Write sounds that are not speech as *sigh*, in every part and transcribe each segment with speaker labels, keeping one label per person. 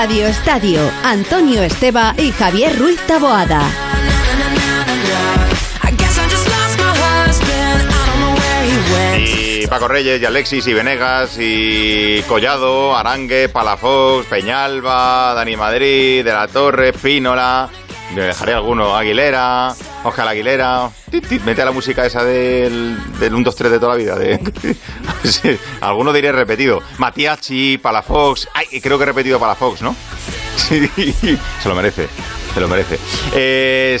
Speaker 1: Radio Estadio, Antonio Esteba y Javier Ruiz Taboada.
Speaker 2: Y Paco Reyes, y Alexis, y Venegas, y Collado, Arangue, Palafox, Peñalba, Dani Madrid, De la Torre, Pínola. Me dejaré alguno, Aguilera, Oscar Aguilera. Mete la música esa del, del 1, 2, 3 de toda la vida. De, *laughs* sí, alguno diré repetido. Matiachi, Palafox. Ay, creo que he repetido Palafox, ¿no? *laughs* Sí, se lo merece. Se lo merece. Eh,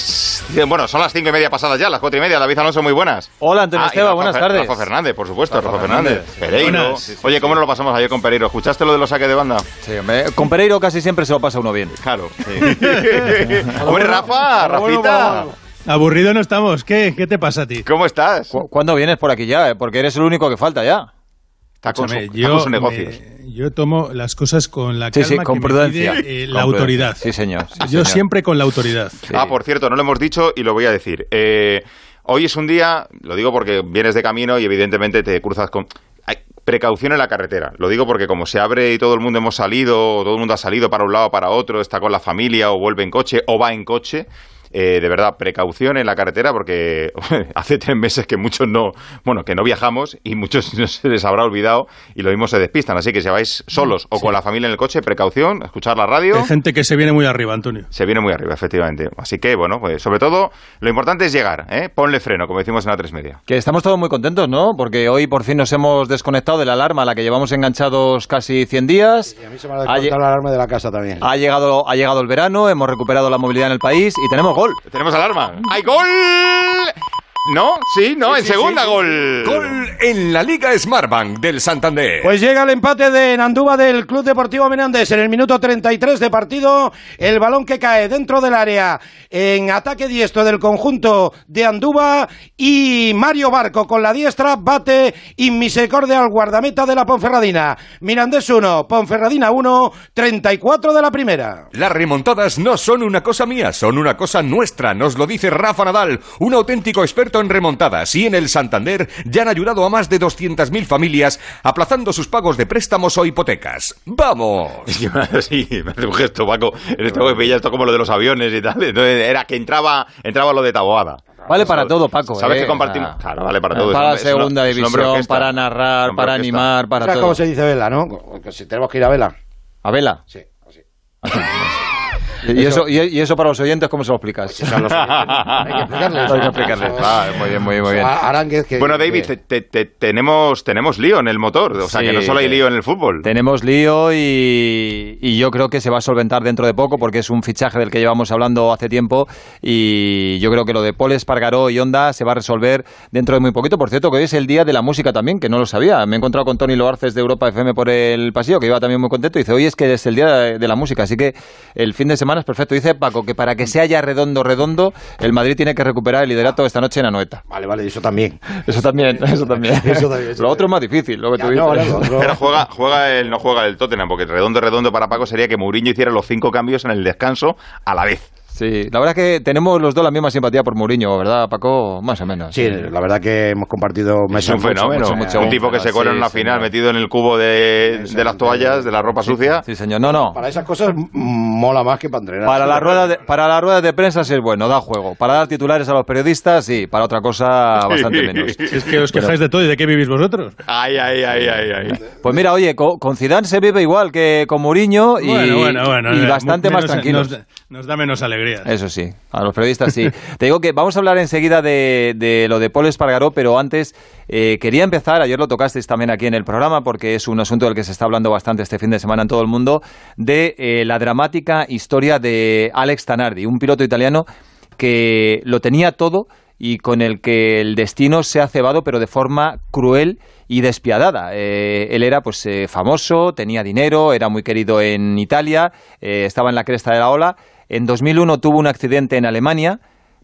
Speaker 2: bueno, son las cinco y media pasadas ya, las cuatro y media. David Alonso, muy buenas.
Speaker 3: Hola, Antonio
Speaker 2: Ah, y
Speaker 3: Esteba,
Speaker 2: Rafa
Speaker 3: buenas tardes.
Speaker 2: Rafa Fernández, por supuesto, Rafa,
Speaker 3: Rafa
Speaker 2: Fernández.
Speaker 3: Fernández.
Speaker 2: Pereiro.
Speaker 3: Buenas.
Speaker 2: Oye, ¿cómo nos lo pasamos ayer con Pereiro? ¿Escuchaste lo de los saques de banda?
Speaker 3: Sí, hombre, con Pereiro casi siempre se lo pasa uno bien.
Speaker 2: Claro. *laughs* Hombre, Rafa, Rafita.
Speaker 4: Aburrido no estamos. ¿Qué? ¿Qué te pasa a ti?
Speaker 2: ¿Cómo estás?
Speaker 3: ¿Cu- ¿Cuándo vienes por aquí ya? eh? Porque eres el único que falta ya.
Speaker 2: Está con, su-
Speaker 4: Escúchame,
Speaker 2: está con sus
Speaker 4: me-
Speaker 2: negocios.
Speaker 4: yo tomo las cosas con la
Speaker 3: Sí,
Speaker 4: calma
Speaker 3: sí, con
Speaker 4: que me
Speaker 3: prudencia.
Speaker 4: pide, eh,
Speaker 3: Con
Speaker 4: la
Speaker 3: prudencia.
Speaker 4: autoridad.
Speaker 3: Sí, señor. sí,
Speaker 4: yo
Speaker 3: señor.
Speaker 4: siempre con la autoridad.
Speaker 3: Sí.
Speaker 2: Ah, por cierto, no lo hemos dicho y lo voy a decir. Eh, hoy es un día, lo digo porque vienes de camino y evidentemente te cruzas con... Hay precaución en la carretera. Lo digo porque como se abre y todo el mundo hemos salido, o todo el mundo ha salido para un lado o para otro, está con la familia o vuelve en coche o va en coche, eh, de verdad, precaución en la carretera porque *laughs* hace tres meses que muchos no, bueno, que no viajamos y muchos *laughs* no se les habrá olvidado y lo mismo se despistan. Así que si vais solos o con la familia en el coche, precaución, escuchar la radio.
Speaker 4: Hay gente que se viene muy arriba, Antonio.
Speaker 2: Se viene muy arriba, efectivamente. Así que, bueno, pues sobre todo, lo importante es llegar, ¿eh? Ponle freno, como decimos en la tres media.
Speaker 3: Que estamos todos muy contentos, ¿no? Porque hoy por fin nos hemos desconectado de la alarma a la que llevamos enganchados casi 100 días.
Speaker 5: Y a mí se me ha descontado la alarma de la casa también.
Speaker 3: Ha llegado, ha llegado el verano, hemos recuperado la movilidad en el país y tenemos gol.
Speaker 2: Tenemos alarma. ¡Hay gol! ¿No? Sí, no, en segunda gol.
Speaker 6: Gol en la Liga Smartbank del Santander.
Speaker 5: Pues llega el empate de Nandúa del Club Deportivo Menéndez en el minuto 33 de partido. El balón que cae dentro del área en ataque diestro del conjunto de Andúba y Mario Barco con la diestra bate inmisericordia al guardameta de la Ponferradina. Mirandés 1, Ponferradina 1, 34 de la primera.
Speaker 6: Las remontadas no son una cosa mía, son una cosa nuestra, nos lo dice Rafa Nadal, un auténtico experto en remontadas. Y en el Santander ya han ayudado a más de 200.000 familias aplazando sus pagos de préstamos o hipotecas. ¡Vamos! *laughs*
Speaker 2: Que me hace un gesto, Paco. Esto que pilla esto como lo de los aviones y tal. Entonces, era que entraba, entraba lo de Taboada.
Speaker 3: Vale para todo, Paco.
Speaker 2: ¿Sabes
Speaker 3: ¿eh?
Speaker 2: que compartimos?
Speaker 3: Ah.
Speaker 2: Claro, vale para todo.
Speaker 3: Para
Speaker 2: es una-
Speaker 3: segunda
Speaker 2: es un hombre
Speaker 3: división,
Speaker 2: orquesta.
Speaker 3: para narrar, para animar, para
Speaker 5: ¿Sabes
Speaker 3: todo.
Speaker 5: cómo se dice vela, no? Que si tenemos que ir a vela.
Speaker 3: A vela.
Speaker 5: Sí, así. *laughs*
Speaker 3: ¿Y eso, y, y eso para los oyentes cómo se lo explicas? *laughs*
Speaker 5: Los. Hay que explicarles.
Speaker 3: Hay que explicarles. Ah, muy bien, muy bien, muy bien.
Speaker 5: A- Aránguez que...
Speaker 2: Bueno, David,
Speaker 5: que-
Speaker 2: te- te- te- tenemos, tenemos lío en el motor. O sea,
Speaker 3: Sí,
Speaker 2: que no solo hay lío en el fútbol.
Speaker 3: Tenemos lío y, y yo creo que se va a solventar dentro de poco porque es un fichaje del que llevamos hablando hace tiempo y yo creo que lo de Paul Espargaró y Honda se va a resolver dentro de muy poquito. Por cierto, que hoy es el día de la música también, que no lo sabía. Me he encontrado con Tony Loarces de Europa FM por el pasillo, que iba también muy contento y dice, hoy es que es el día de la música, así que el fin de semana perfecto. Dice Paco que para que sea ya redondo, redondo, el Madrid tiene que recuperar el liderato esta noche en Anoeta.
Speaker 5: Vale, vale, eso también.
Speaker 3: Eso también, *laughs* eso también.
Speaker 5: Eso también, eso
Speaker 3: lo otro es más difícil, lo que
Speaker 5: Ya,
Speaker 3: tú dices.
Speaker 5: no, no, no, no.
Speaker 2: Pero juega, juega el, no juega el Tottenham, porque redondo, redondo para Paco sería que Mourinho hiciera los cinco cambios en el descanso a la vez.
Speaker 3: Sí, la verdad es que tenemos los dos la misma simpatía por Mourinho, ¿verdad, Paco? Más o menos.
Speaker 5: Sí, la verdad que hemos compartido
Speaker 2: Es
Speaker 5: meses
Speaker 2: un
Speaker 5: mucho,
Speaker 2: fenómeno.
Speaker 5: mucho, mucho.
Speaker 2: un tipo que se cuela en
Speaker 3: Sí,
Speaker 2: final
Speaker 3: señor.
Speaker 2: metido en el cubo de, de las toallas, de la ropa sucia.
Speaker 3: Sí, señor. No, no.
Speaker 5: Para esas cosas mola más que para entrenar.
Speaker 3: Para la rueda de, para la rueda de prensa sí es bueno, da juego. Para dar titulares a los periodistas, sí. Para otra cosa, *laughs* bastante menos.
Speaker 4: Es que os quejáis de todo y de qué vivís vosotros.
Speaker 2: Ay, ay, ay, ay, ay.
Speaker 3: Pues mira, oye, co- con Zidane se vive igual que con Mourinho y,
Speaker 4: bueno, bueno, bueno.
Speaker 3: y
Speaker 4: eh,
Speaker 3: bastante más tranquilos.
Speaker 4: Nos, nos da menos alegría.
Speaker 3: Eso sí, a los periodistas sí. *laughs* Te digo que vamos a hablar enseguida de, de lo de Paul Espargaró, pero antes eh, quería empezar, ayer lo tocasteis también aquí en el programa, porque es un asunto del que se está hablando bastante este fin de semana en todo el mundo, de eh, la dramática historia de Alex Tanardi, un piloto italiano que lo tenía todo y con el que el destino se ha cebado, pero de forma cruel y despiadada. Eh, él era pues eh, famoso, tenía dinero, era muy querido en Italia, eh, estaba en la cresta de la ola. En 2001 tuvo un accidente en Alemania,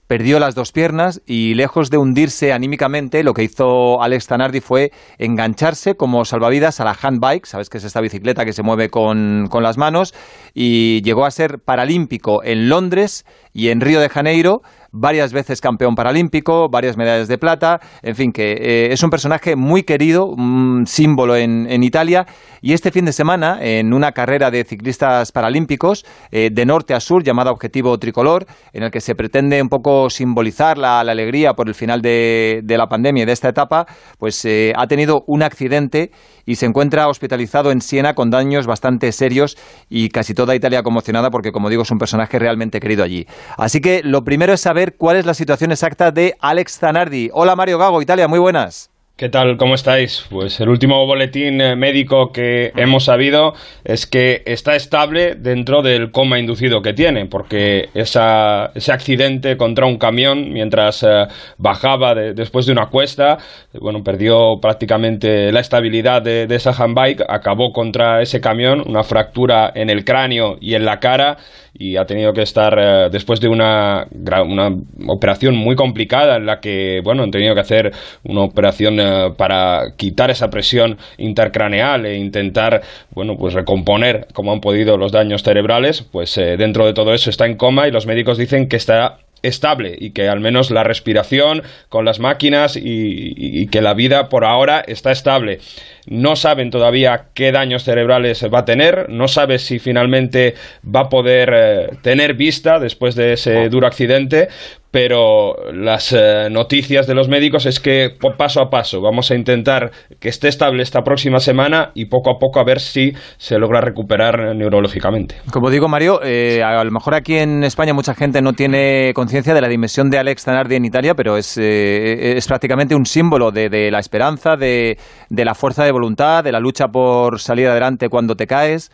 Speaker 3: perdió las dos piernas y lejos de hundirse anímicamente, lo que hizo Alex Zanardi fue engancharse como salvavidas a la handbike, sabes que es esta bicicleta que se mueve con, con las manos, y llegó a ser paralímpico en Londres y en Río de Janeiro, varias veces campeón paralímpico, varias medallas de plata, en fin, que eh, es un personaje muy querido, un símbolo en, en, Italia, y este fin de semana, en una carrera de ciclistas paralímpicos, eh, de norte a sur, llamada Objetivo Tricolor, en el que se pretende un poco simbolizar la, la alegría por el final de, de, la pandemia y de esta etapa, pues eh, ha tenido un accidente y se encuentra hospitalizado en Siena con daños bastante serios y casi toda Italia conmocionada porque, como digo, es un personaje realmente querido allí. Así que lo primero es saber cuál es la situación exacta de Alex Zanardi. Hola Mario Gago, Italia, muy buenas.
Speaker 7: ¿Qué tal? ¿Cómo estáis? Pues el último boletín eh, médico que hemos sabido es que está estable dentro del coma inducido que tiene, porque esa, ese accidente contra un camión mientras eh, bajaba de, después de una cuesta, bueno, perdió prácticamente la estabilidad de, de esa handbike, acabó contra ese camión, una fractura en el cráneo y en la cara y ha tenido que estar eh, después de una, una operación muy complicada en la que, bueno, han tenido que hacer una operación eh, para quitar esa presión intercraneal e intentar, bueno, pues recomponer como han podido los daños cerebrales, pues eh, dentro de todo eso está en coma y los médicos dicen que está estable y que al menos la respiración con las máquinas y, y, que la vida por ahora está estable. No saben todavía qué daños cerebrales va a tener, no sabe si finalmente va a poder eh, tener vista después de ese duro accidente, pero las eh, noticias de los médicos es que paso a paso vamos a intentar que esté estable esta próxima semana y poco a poco a ver si se logra recuperar neurológicamente.
Speaker 3: Como digo, Mario, eh, a lo mejor aquí en España mucha gente no tiene conciencia de la dimensión de Alex Zanardi en Italia, pero es, eh, es prácticamente un símbolo de, la esperanza, de la fuerza de voluntad, de la lucha por salir adelante cuando te caes.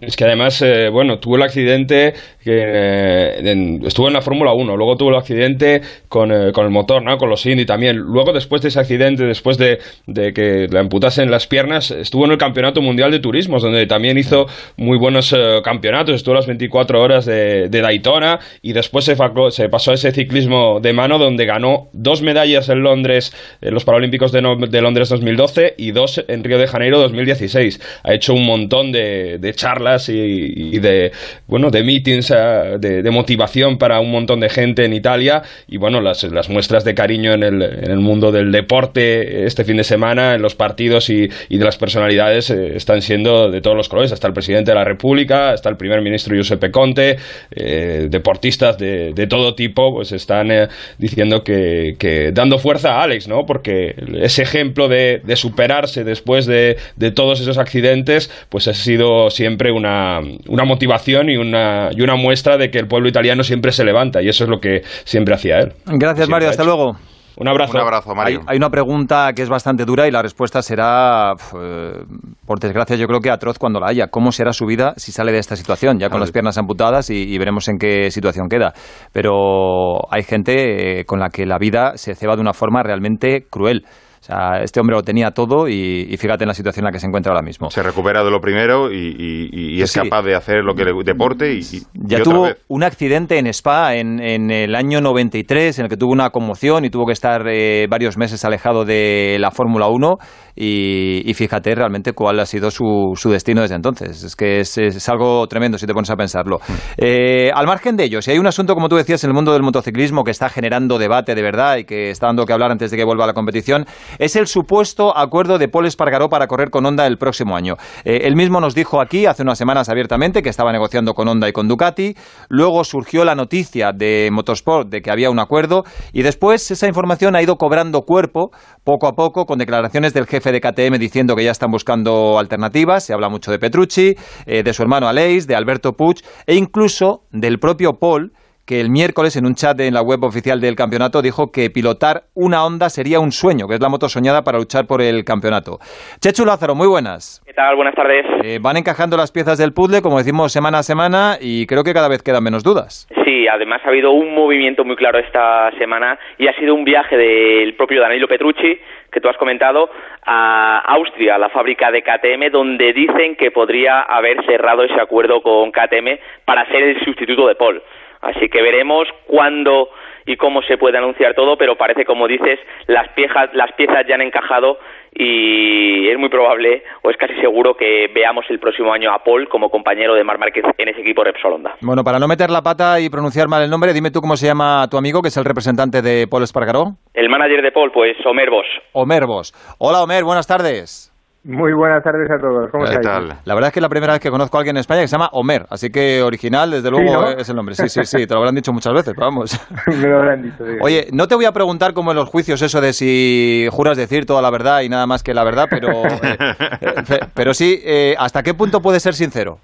Speaker 7: Es que además, eh, bueno, tuvo el accidente, que, eh, en, estuvo en la Fórmula 1, luego tuvo el accidente con, eh, con, el motor, ¿no? Con los Indy también. Luego, después de ese accidente, después de, de, que le amputasen las piernas, estuvo en el Campeonato Mundial de Turismos, donde también hizo muy buenos campeonatos. Estuvo las 24 horas de, de Daytona y después se, se, pasó a ese ciclismo de mano, donde ganó dos medallas en Londres, en los Paralímpicos de, Londres 2012 y dos en Río de Janeiro 2016. Ha hecho un montón de charlas y, de bueno de meetings de, de, motivación para un montón de gente en Italia. Y bueno las, las muestras de cariño en el, en el, mundo del deporte este fin de semana en los partidos y, y de las personalidades eh, están siendo de todos los colores. Hasta el presidente de la República hasta el primer ministro Giuseppe Conte eh, deportistas de, de, todo tipo pues están eh, diciendo que, que, dando fuerza a Alex no porque ese ejemplo de, de superarse después de, de todos esos accidentes pues ha sido siempre una, una motivación y una, y una muestra de que el pueblo italiano siempre se levanta y eso es lo que siempre hacía él.
Speaker 3: Gracias,
Speaker 7: siempre
Speaker 3: Mario. Hasta luego.
Speaker 7: Un abrazo.
Speaker 2: Un abrazo, Mario.
Speaker 3: Hay, hay, una pregunta que es bastante dura y la respuesta será, eh, por desgracia, yo creo que atroz cuando la haya. ¿Cómo será su vida si sale de esta situación? Ya con las piernas amputadas y, y veremos en qué situación queda. Pero hay gente eh, con la que la vida se ceba de una forma realmente cruel. Sea, este hombre lo tenía todo y, y, fíjate en la situación en la que se encuentra ahora mismo.
Speaker 2: Se recupera de lo primero y, y, y es sí. capaz de hacer lo que le deporte y,
Speaker 3: ya tuvo vez. un accidente en Spa en, en, el año 93 en el que tuvo una conmoción y tuvo que estar eh, varios meses alejado de la Fórmula 1 y, fíjate realmente cuál ha sido su, su destino desde entonces. Es que es, es, algo tremendo si te pones a pensarlo. Mm. Eh, al margen de ello, si hay un asunto, como tú decías, en el mundo del motociclismo que está generando debate de verdad y que está dando que hablar antes de que vuelva a la competición, es el supuesto acuerdo de Paul Espargaró para correr con Honda el próximo año. Eh, él mismo nos dijo aquí hace unas semanas abiertamente que estaba negociando con Honda y con Ducati. Luego surgió la noticia de Motorsport de que había un acuerdo y después esa información ha ido cobrando cuerpo poco a poco con declaraciones del jefe de KTM diciendo que ya están buscando alternativas. Se habla mucho de Petrucci, eh, de su hermano Aleix, de Alberto Puig e incluso del propio Paul que el miércoles en un chat en la web oficial del campeonato dijo que pilotar una Honda sería un sueño, que es la moto soñada para luchar por el campeonato. Chechu Lázaro, muy buenas.
Speaker 8: ¿Qué tal? Buenas tardes.
Speaker 3: Eh, van encajando las piezas del puzzle, como decimos, semana a semana y creo que cada vez quedan menos dudas.
Speaker 8: Sí, además ha habido un movimiento muy claro esta semana y ha sido un viaje del propio Danilo Petrucci que tú has comentado, a Austria, a la fábrica de KTM, donde dicen que podría haber cerrado ese acuerdo con KTM para ser el sustituto de Paul. Así que veremos cuándo y cómo se puede anunciar todo, pero parece, como dices, las piezas, las piezas ya han encajado y es muy probable o es casi seguro que veamos el próximo año a Paul como compañero de Mar Márquez en ese equipo Repsol Honda.
Speaker 3: Bueno, para no meter la pata y pronunciar mal el nombre, dime tú cómo se llama tu amigo, que es el representante de Paul Espargaró.
Speaker 8: El manager de Paul, pues Omer Vos.
Speaker 3: Omer Vos. Hola, Omer, buenas tardes.
Speaker 9: Muy buenas tardes a todos. ¿Cómo estáis?
Speaker 3: La verdad es que es la primera vez que conozco a alguien en España que se llama Omer, así que original, desde luego,
Speaker 9: Sí, ¿no?
Speaker 3: es el nombre. Sí, sí, sí, te lo habrán dicho muchas veces, pero vamos. *laughs*
Speaker 9: Me lo habrán dicho.
Speaker 3: Oye, no te voy a preguntar como en los juicios eso de si juras decir toda la verdad y nada más que la verdad, pero, eh, eh, pero sí, eh, ¿hasta qué punto puedes ser sincero?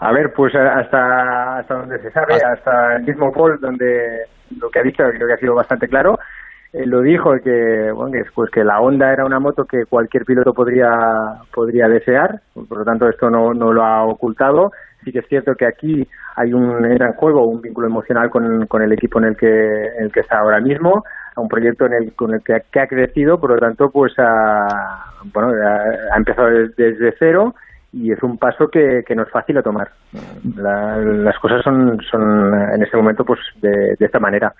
Speaker 9: A ver, pues hasta, hasta donde se sabe, hasta el mismo Paul, donde lo que ha dicho creo que ha sido bastante claro, eh, lo dijo que, bueno, que, pues que la Honda era una moto que cualquier piloto podría, podría desear, por lo tanto esto no, no lo ha ocultado. Sí que es cierto que aquí hay un entra en juego un vínculo emocional con, con el equipo en el que en el que está ahora mismo, un proyecto en el con el que, que ha crecido, por lo tanto pues ha, bueno ha, empezado desde cero y es un paso que, que no es fácil a tomar. La- las cosas son, son en este momento pues de, de esta manera.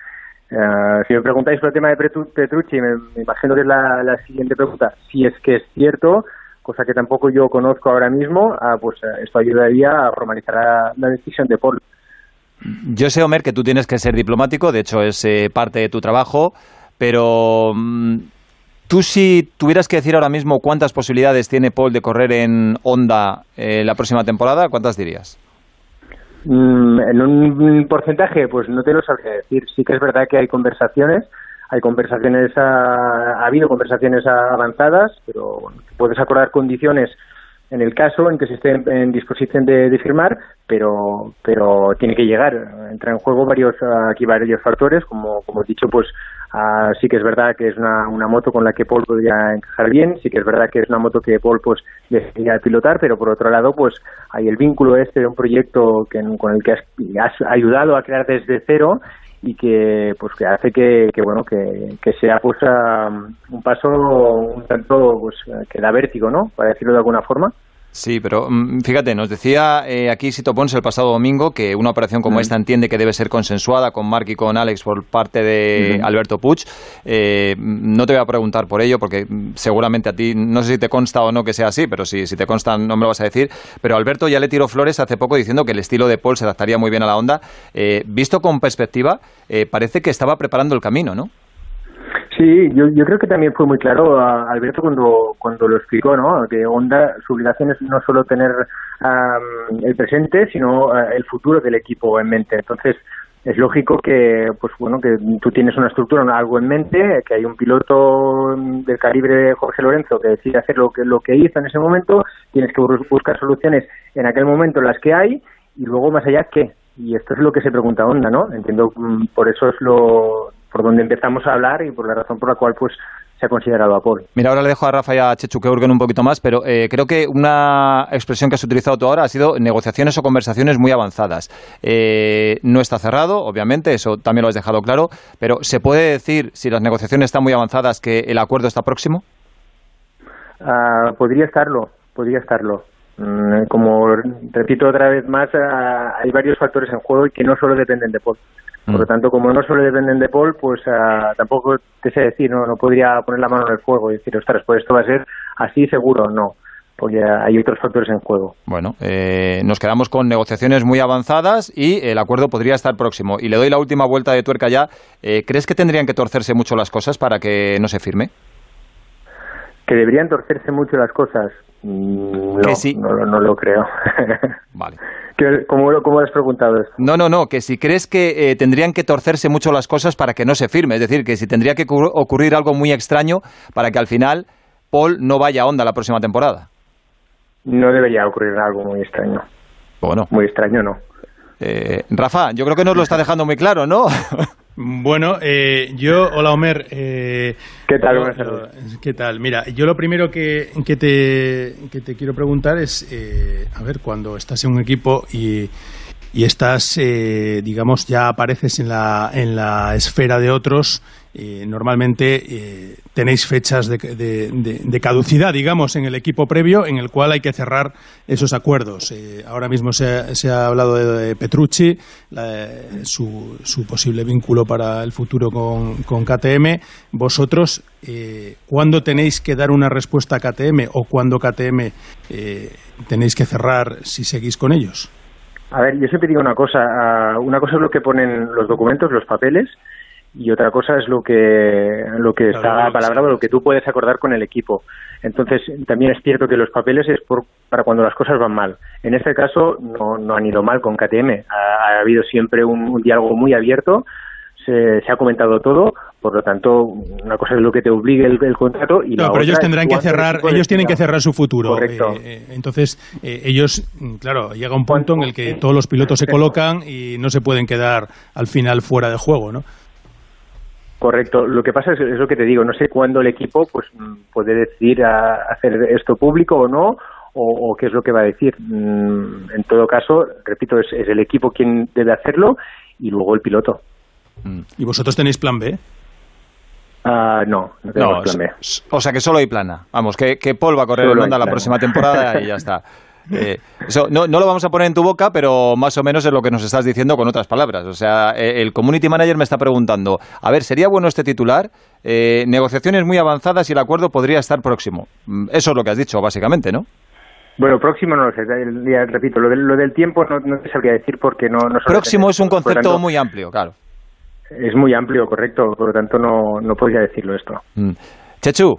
Speaker 9: Eh, si me preguntáis por el tema de Petru- Petrucci, me, imagino que es la, siguiente pregunta. Si es que es cierto, cosa que tampoco yo conozco ahora mismo, ah, pues eh, esto ayudaría a formalizar la, la decisión de Paul.
Speaker 3: Yo sé, Omer, que tú tienes que ser diplomático, de hecho es eh, parte de tu trabajo, pero mm, tú si tuvieras que decir ahora mismo cuántas posibilidades tiene Paul de correr en Honda eh, la próxima temporada, ¿cuántas dirías?
Speaker 9: Mm, en un porcentaje, pues no te lo sabría decir. Sí que es verdad que hay conversaciones, hay conversaciones, ah, ha habido conversaciones avanzadas, pero bueno, puedes acordar condiciones en el caso en que se esté en, disposición de, firmar, pero pero tiene que llegar. Entra en juego varios aquí varios factores, como como he dicho, pues ah, sí que es verdad que es una, una moto con la que Paul podría encajar bien, sí que es verdad que es una moto que Paul pues desearía pilotar, pero por otro lado pues hay el vínculo este de un proyecto que, con el que has, has ayudado a crear desde cero y que pues que hace que, que bueno que, que sea pues ah, un paso un tanto pues que da vértigo no para decirlo de alguna forma
Speaker 3: Sí, pero mm, fíjate, nos decía eh, aquí Sito Pons el pasado domingo que una operación como esta entiende que debe ser consensuada con Mark y con Alex por parte de. Alberto Puig. Eh, no te voy a preguntar por ello porque mm, seguramente a ti, no sé si te consta o no que sea así, pero si, si te consta no me lo vas a decir. Pero Alberto ya le tiró flores hace poco diciendo que el estilo de Paul se adaptaría muy bien a la onda. Eh, visto con perspectiva, eh, parece que estaba preparando el camino, ¿no?
Speaker 9: Sí, yo, yo creo que también fue muy claro a Alberto cuando, cuando lo explicó, ¿no? Que Honda, su obligación es no solo tener am, el presente, sino ah, el futuro del equipo en mente. Entonces, es lógico que, pues bueno, que tú tienes una estructura, algo en mente, que hay un piloto del calibre Jorge Lorenzo que decide hacer lo que, lo que hizo en ese momento, tienes que bus- buscar soluciones en aquel momento las que hay y luego más allá qué. Y esto es lo que se pregunta Honda, ¿no? Entiendo, mm, por eso es lo por donde empezamos a hablar y por la razón por la cual pues se ha considerado a Paul.
Speaker 3: Mira, ahora le dejo a Rafa y a Chechu que hurguen un poquito más, pero eh, creo que una expresión que has utilizado tú ahora ha sido negociaciones o conversaciones muy avanzadas. Eh, no está cerrado, obviamente, eso también lo has dejado claro, pero ¿se puede decir, si las negociaciones están muy avanzadas, que el acuerdo está próximo?
Speaker 9: Ah, podría estarlo, podría estarlo. Mm, Como repito otra vez más, ah, hay varios factores en juego y que no solo dependen de Paul. Por lo tanto, como no solo dependen de Paul, pues ah, tampoco te sé decir, no, no podría poner la mano en el fuego y decir, ostras, pues esto va a ser así seguro, no, porque hay otros factores en juego.
Speaker 3: Bueno, eh, nos quedamos con negociaciones muy avanzadas y el acuerdo podría estar próximo. Y le doy la última vuelta de tuerca ya. Eh, ¿Crees que tendrían que torcerse mucho las cosas para que no se firme?
Speaker 9: Que deberían torcerse mucho las cosas. Mm, No,
Speaker 3: Que sí.
Speaker 9: no, lo- no lo creo. *laughs*
Speaker 3: Vale.
Speaker 9: ¿Qué- ¿Cómo, lo- ¿Cómo has preguntado esto?
Speaker 3: No, no, no, que si crees que eh, tendrían que torcerse mucho las cosas para que no se firme, es decir, que si tendría que ocurrir- ocurrir algo muy extraño para que al final Paul no vaya a onda la próxima temporada.
Speaker 9: No debería ocurrir algo muy extraño.
Speaker 3: Bueno.
Speaker 9: Muy extraño, no.
Speaker 3: Eh, Rafa, yo creo que nos lo está dejando muy claro, ¿no? *laughs*
Speaker 4: Bueno, eh, yo, hola Homer. Eh,
Speaker 9: ¿Qué tal? Buenas tardes.
Speaker 4: ¿Qué tal? Mira, yo lo primero que, que, te, que te quiero preguntar es, eh, a ver, cuando estás en un equipo y, y estás, eh, digamos, ya apareces en la, en la esfera de otros eh, normalmente eh, tenéis fechas de, de, caducidad, digamos, en el equipo previo en el cual hay que cerrar esos acuerdos. Eh, ahora mismo se ha, se ha, hablado de, Petrucci, su, su, posible vínculo para el futuro con, con KTM. Vosotros, ¿cuándo tenéis que dar una respuesta a KTM o cuándo KTM tenéis que cerrar si seguís con ellos?
Speaker 9: A ver, yo siempre digo una cosa. Ah, una cosa es lo que ponen los documentos, los papeles, y otra cosa es lo que lo que está palabrado, lo que tú puedes acordar con el equipo. Entonces, también es cierto que los papeles es por, para cuando las cosas van mal. En este caso, no, no han ido mal con KTM. Ha, habido siempre un, diálogo muy abierto, se, ha comentado todo, por lo tanto, una cosa es lo que te obligue el, contrato y
Speaker 4: no,
Speaker 9: pero
Speaker 4: ellos tendrán que cerrar, ellos tienen que cerrar su futuro.
Speaker 9: Correcto.
Speaker 4: Eh, eh, entonces, eh, ellos, claro, llega un punto en el que todos los pilotos se colocan y no se pueden quedar al final fuera de juego, ¿no?
Speaker 9: Correcto. Lo que pasa es, es, lo que te digo, no sé cuándo el equipo pues puede decidir a hacer esto público o no, o, qué es lo que va a decir. Mm, en todo caso, repito, es, el equipo quien debe hacerlo y luego el piloto.
Speaker 4: Mm. ¿Y vosotros tenéis plan B?
Speaker 9: Ah, no, no tenemos plan B.
Speaker 3: O sea que solo hay plana. Vamos, que, que Paul va a correr en Honda la próxima temporada y ya *laughs* está. Eh, eso no, no, lo vamos a poner en tu boca, pero más o menos es lo que nos estás diciendo con otras palabras. O sea, eh, el community manager me está preguntando, a ver, ¿sería bueno este titular? Eh, negociaciones muy avanzadas y el acuerdo podría estar próximo. Mm, eso es lo que has dicho, básicamente, ¿no?
Speaker 9: Bueno, próximo no lo sé, ya, repito, lo del, lo del tiempo no, no, te sabría decir porque no... no
Speaker 3: próximo es un concepto muy amplio, claro.
Speaker 9: Es muy amplio, correcto, por lo tanto no, no podría decirlo esto.
Speaker 3: Mm. Chechu,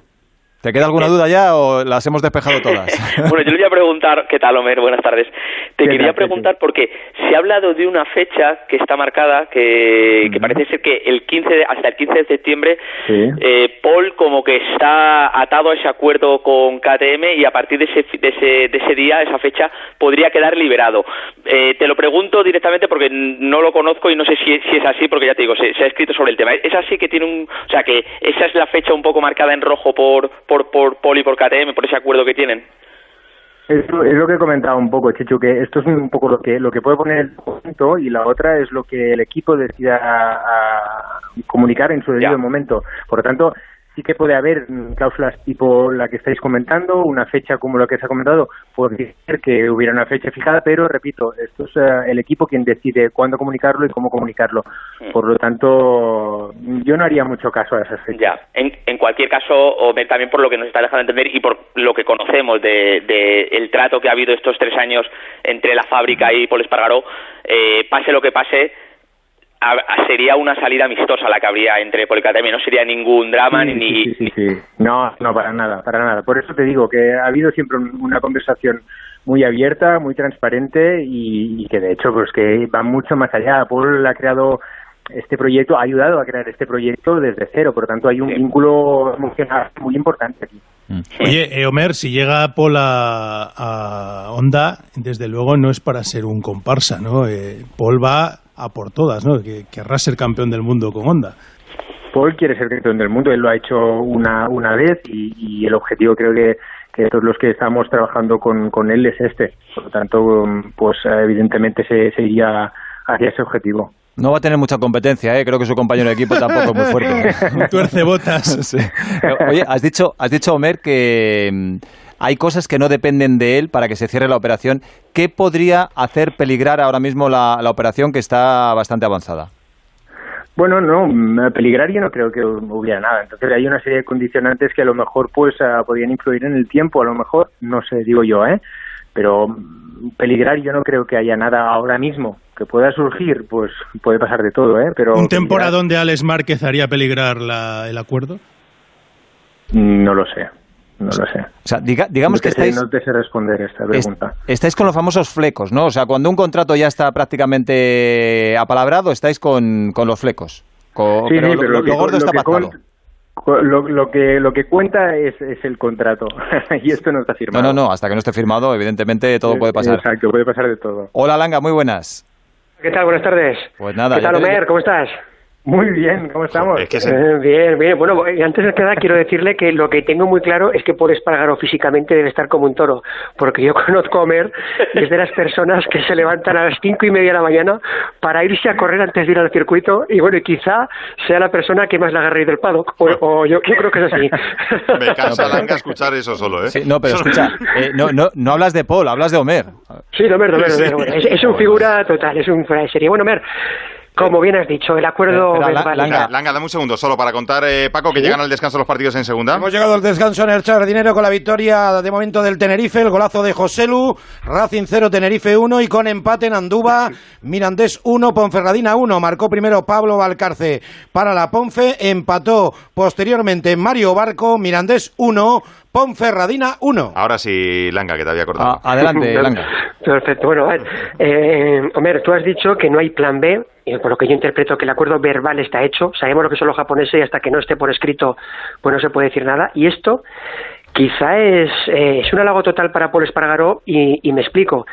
Speaker 3: ¿Te queda alguna duda ya o las hemos despejado todas? *laughs*
Speaker 8: bueno, yo le voy a preguntar, ¿qué tal, Homer? Buenas tardes. Te quería preguntar porque se ha hablado de una fecha que está marcada, que, parece ser que el 15 hasta el 15 de septiembre, eh, Paul como que está atado a ese acuerdo con KTM y a partir de ese, de ese, de ese día, esa fecha, podría quedar liberado. Eh, te lo pregunto directamente porque no lo conozco y no sé si, si es así, porque ya te digo, se, ha escrito sobre el tema. ¿Es así que tiene un... O sea, que esa es la fecha un poco marcada en rojo por por, por Poli, por KTM, por ese acuerdo que tienen.
Speaker 9: Es lo que he comentado un poco, Chechu, que esto es un poco lo que lo que puede poner el punto y la otra es lo que el equipo decida a, comunicar en su debido momento. Por lo tanto, sí que puede haber cláusulas tipo la que estáis comentando, una fecha como la que se ha comentado, podría ser que hubiera una fecha fijada, pero repito, esto es eh, el equipo quien decide cuándo comunicarlo y cómo comunicarlo. Mm. Por lo tanto, yo no haría mucho caso a esas fechas.
Speaker 8: Ya, en, en cualquier caso, también por lo que nos está dejando entender y por lo que conocemos de, el trato que ha habido estos tres años entre la fábrica y Paul Espargaró, eh, pase lo que pase, sería una salida amistosa la que habría entre Policatemi, no sería ningún drama ni...
Speaker 9: Sí, sí, No, no, para nada, para nada. Por eso te digo que ha habido siempre una conversación muy abierta, muy transparente y, que de hecho pues que va mucho más allá. Paul ha creado este proyecto, ha ayudado a crear este proyecto desde cero, por lo tanto hay un vínculo emocional muy importante aquí.
Speaker 4: Oye, eh, Omer, si llega Paul a, a Honda, desde luego no es para ser un comparsa, ¿no? Eh, Paul va a por todas, ¿no? Que querrá ser campeón del mundo con Honda.
Speaker 9: Paul quiere ser campeón del mundo, él lo ha hecho una, una vez y, el objetivo creo que, que, todos los que estamos trabajando con, con él es este. Por lo tanto, pues evidentemente se, se iría hacia ese objetivo.
Speaker 3: No va a tener mucha competencia, ¿eh? creo que su compañero de equipo tampoco es muy fuerte. *laughs*
Speaker 4: Tuerce botas. *laughs*
Speaker 3: Oye, has dicho, has dicho, Homer, que mm, hay cosas que no dependen de él para que se cierre la operación. ¿Qué podría hacer peligrar ahora mismo la, operación que está bastante avanzada?
Speaker 9: Bueno, no, mm, peligrar yo no creo que hubiera nada. Entonces hay una serie de condicionantes que a lo mejor pues ah, podrían influir en el tiempo, a lo mejor, no sé, digo yo, ¿eh? Pero mm, peligrar yo no creo que haya nada ahora mismo. Que pueda surgir, pues puede pasar de todo, ¿eh? Pero
Speaker 4: ¿Un temporada donde Alex Márquez haría peligrar el acuerdo?
Speaker 9: No lo sé no lo sé. O
Speaker 3: sea, digamos que estáis...
Speaker 9: No te sé responder esta pregunta.
Speaker 3: estáis con los famosos flecos, ¿no? O sea, cuando un contrato ya está prácticamente apalabrado, estáis con, con los flecos.
Speaker 9: sí, pero, lo, que, gordo está pactado. Lo, que, lo que cuenta es, es el contrato *laughs* y esto no está firmado.
Speaker 3: No, no, no, hasta que no esté firmado, evidentemente todo puede pasar.
Speaker 9: Exacto, puede pasar de todo.
Speaker 3: Hola Langa, muy buenas.
Speaker 10: ¿Qué tal? Buenas tardes.
Speaker 3: Pues nada.
Speaker 10: ¿Qué tal, Omer? ¿Cómo estás?
Speaker 9: Muy bien, ¿cómo estamos?
Speaker 2: Es que se-
Speaker 10: Eh, bien, bien. Bueno, antes de nada quiero decirle que lo que tengo muy claro es que Paul Espargaro físicamente debe estar como un toro, porque yo *laughs* conozco a Homer y es de las personas que se levantan a las cinco y media de la mañana para irse a correr antes de ir al circuito y bueno, y quizá sea la persona que más la agarre del paddock, o, o yo, yo creo que es así. *laughs*
Speaker 2: Me cansa Langa escuchar eso solo, ¿eh?
Speaker 3: Sí, no, pero escucha, eh, no, no, no hablas de Paul, hablas de Homer.
Speaker 10: Sí, no, Mer, no, Mer, no, Mer, bueno, es, es un figura total, es un de serie. Bueno, Mer, como bien has dicho, el acuerdo
Speaker 3: Espera, la-
Speaker 10: verbal-
Speaker 2: Langa, Langa, dame un segundo solo para contar, eh, Paco, que llegan al descanso los partidos en segunda.
Speaker 5: Hemos llegado al descanso en el Chardinero con la victoria de momento del Tenerife, el golazo de Joselu, Racing 0, Tenerife 1 y con empate en Andúba, *laughs* Mirandés 1, Ponferradina 1. Marcó primero Pablo Valcarce para la Ponfe, empató posteriormente Mario Barco, Mirandés 1, Ponferradina 1.
Speaker 2: Ahora sí, Langa, que te había cortado.
Speaker 3: Ah, adelante, *laughs* Langa.
Speaker 10: Perfecto. Bueno, a ver, eh, Homer, tú has dicho que no hay plan B, y por lo que yo interpreto que el acuerdo verbal está hecho. Sabemos lo que son los japoneses y hasta que no esté por escrito, pues no se puede decir nada. Y esto quizá es, eh, es un halago total para Paul Espargaró y, y me explico.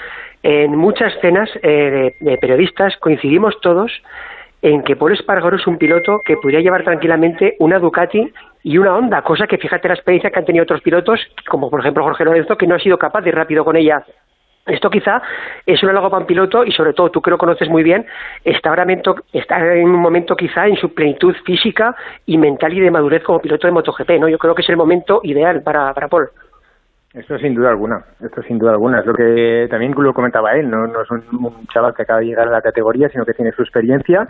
Speaker 10: En muchas cenas eh, de, de periodistas coincidimos todos en que Paul Espargaró es un piloto que podría llevar tranquilamente una Ducati y una Honda, cosa que fíjate la experiencia que han tenido otros pilotos, como por ejemplo Jorge Lorenzo, que no ha sido capaz de ir rápido con ella esto quizá es un halago para un piloto y sobre todo tú que lo conoces muy bien, está ahora está en un momento quizá en su plenitud física y mental y de madurez como piloto de MotoGP, ¿no? Yo creo que es el momento ideal para, para Paul.
Speaker 9: Esto sin duda alguna, esto sin duda alguna. Es lo que también lo comentaba él, no, no es un, un chaval que acaba de llegar a la categoría, sino que tiene su experiencia,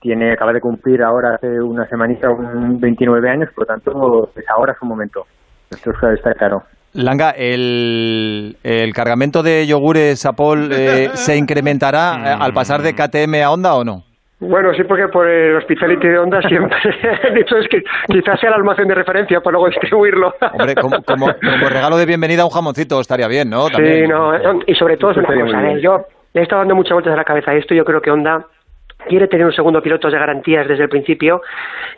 Speaker 9: tiene acaba de cumplir ahora hace una semanita un 29 años, por lo tanto, es ahora su momento. Esto está claro.
Speaker 3: Langa, el, el cargamento de yogures a Paul eh, se incrementará *laughs* eh, al pasar de KTM a Honda o no?
Speaker 10: Bueno, sí, porque por el Hospitality de Honda siempre, *laughs* es que quizás sea el almacén de referencia para luego distribuirlo.
Speaker 3: Hombre, como, como, como regalo de bienvenida un jamoncito estaría bien, ¿no?
Speaker 10: Sí,
Speaker 3: También.
Speaker 10: no, y sobre todo es una cosa, ¿eh? yo le he estado dando muchas vueltas a la cabeza a esto, yo creo que Honda quiere tener un segundo piloto de garantías desde el principio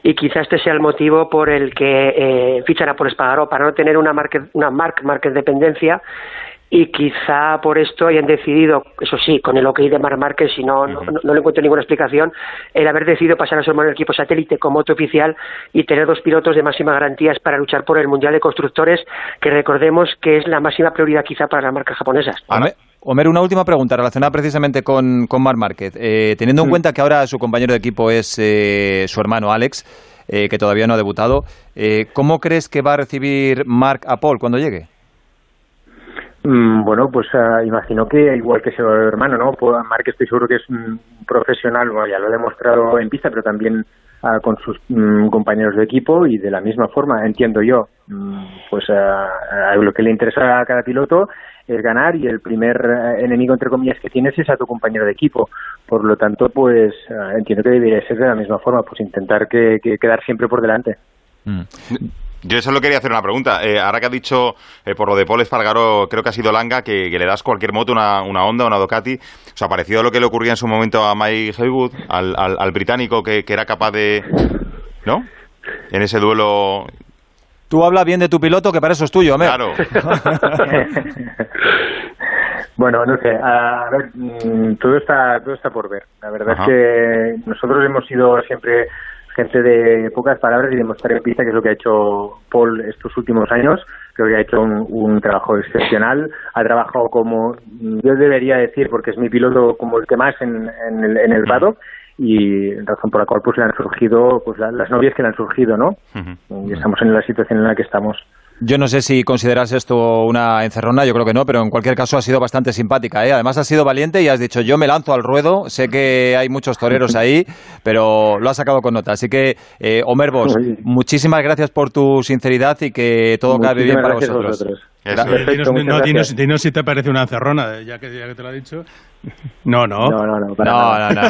Speaker 10: y quizá este sea el motivo por el que eh, fichan a por Espargaró, para no tener una market, una mark, market dependencia y quizá por esto hayan decidido, eso sí, con el ok de Mar Márquez, si no, no, no le encuentro ninguna explicación, el haber decidido pasar a su hermano el equipo satélite como moto oficial y tener dos pilotos de máxima garantías para luchar por el Mundial de Constructores, que recordemos que es la máxima prioridad quizá para las marcas japonesas.
Speaker 3: Homer, Homer, una última pregunta relacionada precisamente con, con Marc Márquez. Eh, teniendo en cuenta que ahora su compañero de equipo es eh, su hermano Alex, eh, que todavía no ha debutado, eh, ¿cómo crees que va a recibir Marc a Paul cuando llegue?
Speaker 9: Mm, bueno, pues ah, imagino que igual que su hermano, ¿no? Pues, Mark estoy seguro que es un profesional, bueno, ya lo ha demostrado en pista, pero también ah, con sus mm, compañeros de equipo y de la misma forma, entiendo yo, mm, pues ah, lo que le interesa a cada piloto es ganar y el primer eh, enemigo, entre comillas, que tienes es a tu compañero de equipo. Por lo tanto, pues entiendo que debería ser de la misma forma, pues intentar que, que quedar siempre por delante.
Speaker 2: Yo solo quería hacer una pregunta. Eh, ahora que has dicho, eh, por lo de Paul Espargaró, creo que ha sido Langa, que, que le das cualquier moto, una, una Honda, una Ducati. O sea, parecido a lo que le ocurría en su momento a Mike Haywood, al, al, al británico que, que era capaz de... ¿No? En ese duelo...
Speaker 3: Tú habla bien de tu piloto, que para eso es tuyo, Homer.
Speaker 2: Claro. *laughs*
Speaker 9: Bueno, no sé, a ver, mm, todo está, todo está por ver. La verdad
Speaker 2: Ajá.
Speaker 9: es que nosotros hemos sido siempre gente de pocas palabras y demostrar en pista que es lo que ha hecho Paul estos últimos años. Creo que ha hecho un, un trabajo excepcional. Ha trabajado como, yo debería decir, porque es mi piloto como el que más en, en el, en el paddock y razón por la cual pues le han surgido pues la- las novias que le han surgido, ¿no? Y estamos en la situación en la que estamos.
Speaker 3: Yo no sé si consideras esto una encerrona, yo creo que no, pero en cualquier caso ha sido bastante simpática. ¿eh? Además has sido valiente y has dicho yo me lanzo al ruedo, sé que hay muchos toreros ahí, *laughs* pero lo has sacado con nota. Así que, eh, Bosch,
Speaker 9: Muy bien.
Speaker 3: muchísimas gracias por tu sinceridad y que todo cabe bien
Speaker 9: Muchísimas
Speaker 3: para vosotros.
Speaker 2: Perfecto,
Speaker 4: dinos, no, dinos, dinos si te parece una encerrona, ya que, ya que te lo ha dicho. No, no.
Speaker 9: No, no, no. para
Speaker 3: No, no, no.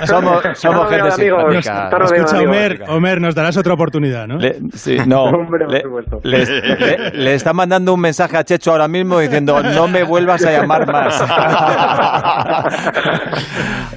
Speaker 3: *laughs* Somos, somos gente simpática.
Speaker 4: Escucha,
Speaker 10: amigos.
Speaker 4: Homer, Homer, nos darás otra oportunidad, ¿no?
Speaker 3: Le, sí, no, *laughs*
Speaker 9: Hombre,
Speaker 3: le,
Speaker 9: supuesto.
Speaker 3: le- le- le está mandando un mensaje a Checho ahora mismo diciendo no me vuelvas a llamar más. *laughs*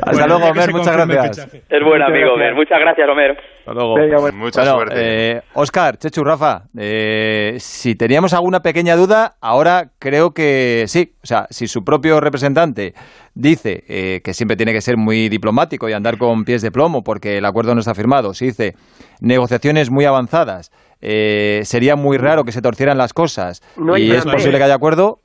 Speaker 3: Hasta
Speaker 4: Bueno,
Speaker 3: luego,
Speaker 4: se
Speaker 3: muchas gracias.
Speaker 8: Es buen amigo,
Speaker 9: gracias.
Speaker 8: Mer. Muchas gracias, Homer.
Speaker 3: Hasta luego.
Speaker 9: Venga, bueno.
Speaker 2: Mucha
Speaker 3: Bueno,
Speaker 2: suerte.
Speaker 3: eh, Oscar, Chechu, Rafa, eh, si teníamos alguna pequeña duda, ahora creo que sí. O sea, si su propio representante dice eh, que siempre tiene que ser muy diplomático y andar con pies de plomo porque el acuerdo no está firmado, si dice negociaciones muy avanzadas, eh, sería muy raro que se torcieran las cosas
Speaker 10: No hay
Speaker 3: y es posible que haya acuerdo.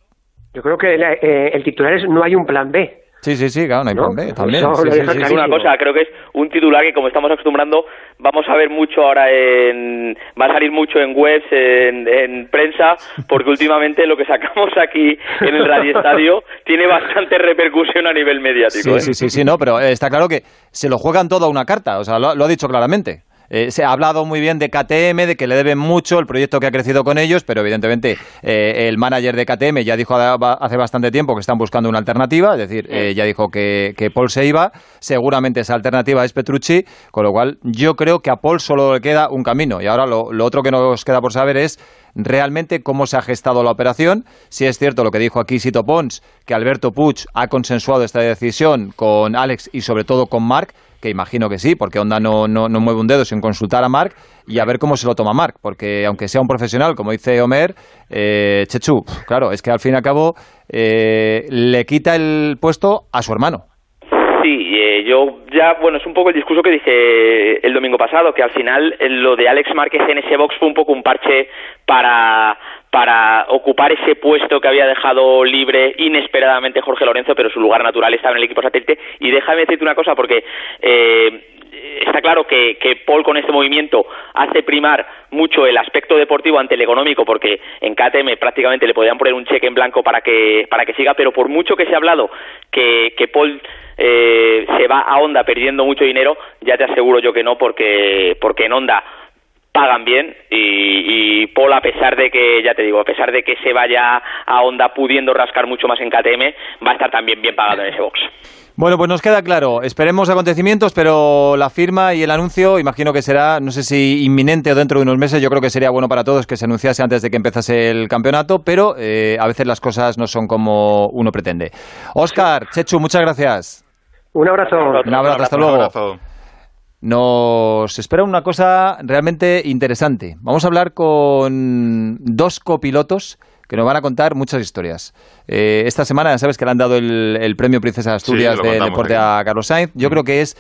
Speaker 10: Yo creo que eh, el titular es no hay un plan B.
Speaker 3: Sí, sí, sí, claro, no hay
Speaker 10: ¿No?
Speaker 3: plan B también.
Speaker 10: Eso
Speaker 3: Sí.
Speaker 8: Es una cosa, creo que es un titular que como estamos acostumbrando vamos a ver mucho ahora en va a salir mucho en webs, en, en prensa, porque últimamente lo que sacamos aquí en el Radio Estadio *laughs* tiene bastante repercusión a nivel mediático.
Speaker 3: Sí,
Speaker 8: ¿eh?
Speaker 3: sí, sí, sí, no, pero eh, está claro que se lo juegan todo a una carta, o sea, lo, lo ha dicho claramente. Eh, se ha hablado muy bien de KTM, de que le deben mucho el proyecto que ha crecido con ellos, pero evidentemente eh, el manager de KTM ya dijo hace bastante tiempo que están buscando una alternativa, es decir, eh, ya dijo que, que Paul se iba, seguramente esa alternativa es Petrucci, con lo cual yo creo que a Paul solo le queda un camino. Y ahora lo, lo otro que nos queda por saber es realmente cómo se ha gestado la operación, si es cierto lo que dijo aquí Sito Pons, que Alberto Puig ha consensuado esta decisión con Alex y sobre todo con Marc, que imagino que sí, porque Honda no, no, no mueve un dedo sin consultar a Marc y a ver cómo se lo toma Marc, porque aunque sea un profesional, como dice Homer, eh, Chechu, claro, es que al fin y al cabo eh, le quita el puesto a su hermano.
Speaker 8: Sí, eh, yo ya, bueno, es un poco el discurso que dije el domingo pasado, que al final eh, lo de Alex Márquez en ese box fue un poco un parche para, para ocupar ese puesto que había dejado libre inesperadamente Jorge Lorenzo, pero su lugar natural estaba en el equipo satélite. Y déjame decirte una cosa, porque eh, está claro que, que Paul con este movimiento hace primar mucho el aspecto deportivo ante el económico, porque en KTM prácticamente le podían poner un cheque en blanco para que, para que siga, pero por mucho que se ha hablado que, que Paul eh, se va a Honda perdiendo mucho dinero, ya te aseguro yo que no, porque, porque en Honda pagan bien y, y Paul a pesar de que ya te digo a pesar de que se vaya a Honda pudiendo rascar mucho más en KTM va a estar también bien pagado en ese box
Speaker 3: Bueno, pues nos queda claro. Esperemos acontecimientos, pero la firma y el anuncio imagino que será, no sé si inminente o dentro de unos meses. Yo creo que sería bueno para todos que se anunciase antes de que empezase el campeonato, pero eh, a veces las cosas no son como uno pretende. Oscar, Chechu, muchas gracias.
Speaker 10: Un abrazo.
Speaker 3: Un abrazo, hasta
Speaker 2: Un
Speaker 3: luego.
Speaker 2: abrazo.
Speaker 3: Nos espera una cosa realmente interesante. Vamos a hablar con dos copilotos que nos van a contar muchas historias. Eh, esta semana ya sabes que le han dado el, el premio Princesa de Asturias de deporte
Speaker 2: aquí.
Speaker 3: a Carlos Sainz. Yo creo que es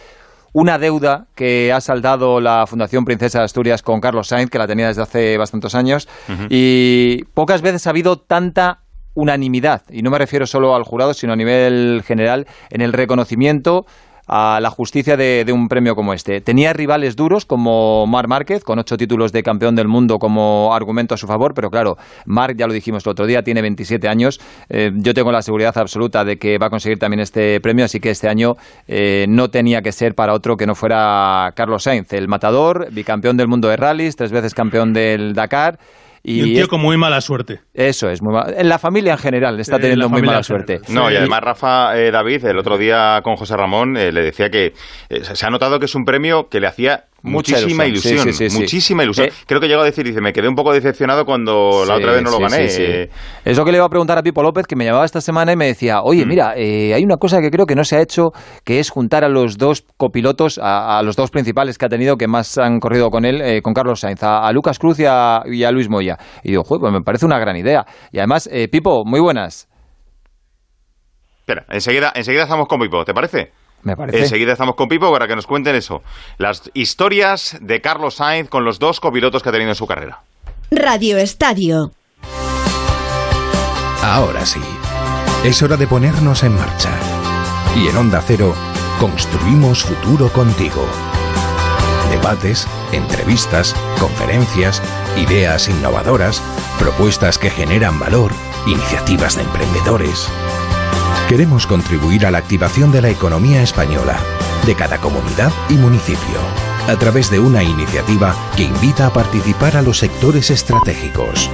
Speaker 3: una deuda que ha saldado la Fundación Princesa de Asturias con Carlos Sainz, que la tenía desde hace bastantes años. Y pocas veces ha habido tanta unanimidad, y no me refiero solo al jurado, sino a nivel general, en el reconocimiento a la justicia de, de un premio como este. Tenía rivales duros como Marc Márquez, con ocho títulos de campeón del mundo como argumento a su favor, pero claro, Marc, ya lo dijimos el otro día, tiene 27 años. Eh, yo tengo la seguridad absoluta de que va a conseguir también este premio, así que este año eh, no tenía que ser para otro que no fuera Carlos Sainz, el matador, bicampeón del mundo de rallies, tres veces campeón del Dakar.
Speaker 4: Y un tío
Speaker 3: es-
Speaker 4: con muy mala suerte.
Speaker 3: eso es, muy mal- en la familia en general está
Speaker 4: Eh,
Speaker 3: teniendo muy mala suerte.
Speaker 2: No, y además Rafa eh, David, el otro día con José Ramón, eh, le decía que eh, se ha notado que es un premio que le hacía muchísima
Speaker 3: ilusión.
Speaker 2: ilusión.
Speaker 3: Sí, sí, sí, sí.
Speaker 2: muchísima ilusión.
Speaker 3: Eh,
Speaker 2: Creo que llegó a decir, dice, me quedé un poco decepcionado cuando la otra vez no lo gané.
Speaker 3: Es lo que le iba a preguntar a Pipo López, que me llamaba esta semana y me decía, oye,
Speaker 2: Mm.
Speaker 3: mira, eh, hay una cosa que creo que no se ha hecho, que es juntar a los dos copilotos, a, a los dos principales que ha tenido, que más han corrido con él, eh, con Carlos Sainz, a, a Lucas Cruz y a, y a Luis Moya. Y digo, joder, pues me parece una gran idea. Y además, eh, Pipo, muy buenas.
Speaker 2: Espera, enseguida, enseguida estamos con Pipo, ¿te parece?
Speaker 3: Me parece.
Speaker 2: Enseguida estamos con Pipo para que nos cuenten eso. Las historias de Carlos Sainz con los dos copilotos que ha tenido en su carrera.
Speaker 1: Radio Estadio.
Speaker 11: Ahora sí, es hora de ponernos en marcha. Y en Onda Cero, construimos futuro contigo. Debates, entrevistas, conferencias, ideas innovadoras, propuestas que generan valor, iniciativas de emprendedores. Queremos contribuir a la activación de la economía española, de cada comunidad y municipio, a través de una iniciativa que invita a participar a los sectores estratégicos.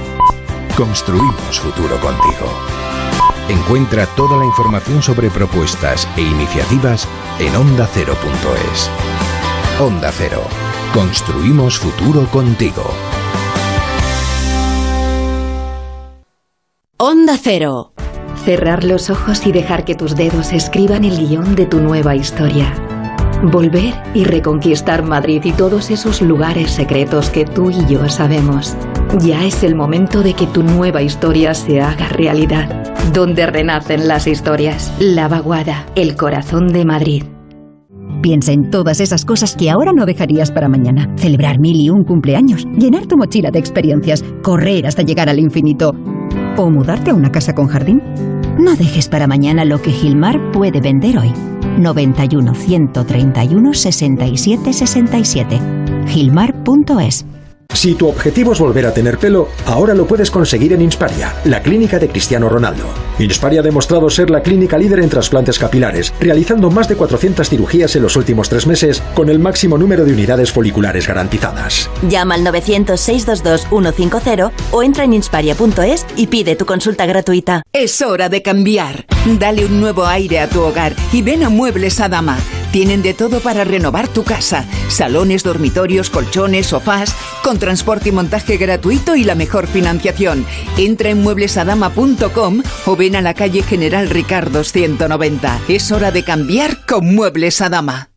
Speaker 11: Construimos futuro contigo. Encuentra toda la información sobre propuestas e iniciativas en ondacero.es. Onda Cero. Construimos futuro contigo.
Speaker 1: Onda Cero.
Speaker 12: Cerrar los ojos y dejar que tus dedos escriban el guion de tu nueva historia. Volver y reconquistar Madrid y todos esos lugares secretos que tú y yo sabemos. Ya es el momento de que tu nueva historia se haga realidad. Donde renacen las historias. La vaguada, el corazón de Madrid.
Speaker 13: Piensa en todas esas cosas que ahora no dejarías para mañana. Celebrar mil y un cumpleaños, llenar tu mochila de experiencias, correr hasta llegar al infinito o mudarte a una casa con jardín. No dejes para mañana lo que Gilmar puede vender hoy. 91 131 67 67. Gilmar.es
Speaker 14: si tu objetivo es volver a tener pelo, ahora lo puedes conseguir en Insparia, la clínica de Cristiano Ronaldo. Insparia ha demostrado ser la clínica líder en trasplantes capilares, realizando más de 400 cirugías en los últimos tres meses con el máximo número de unidades foliculares garantizadas.
Speaker 15: Llama al 900-622-150 o entra en insparia.es y pide tu consulta gratuita.
Speaker 16: Es hora de cambiar. Dale un nuevo aire a tu hogar y ven a Muebles a Dama. Tienen de todo para renovar tu casa. Salones, dormitorios, colchones, sofás, con transporte y montaje gratuito y la mejor financiación. Entra en mueblesadama.com o ven a la calle General Ricardo 190. Es hora de cambiar con Muebles a Dama.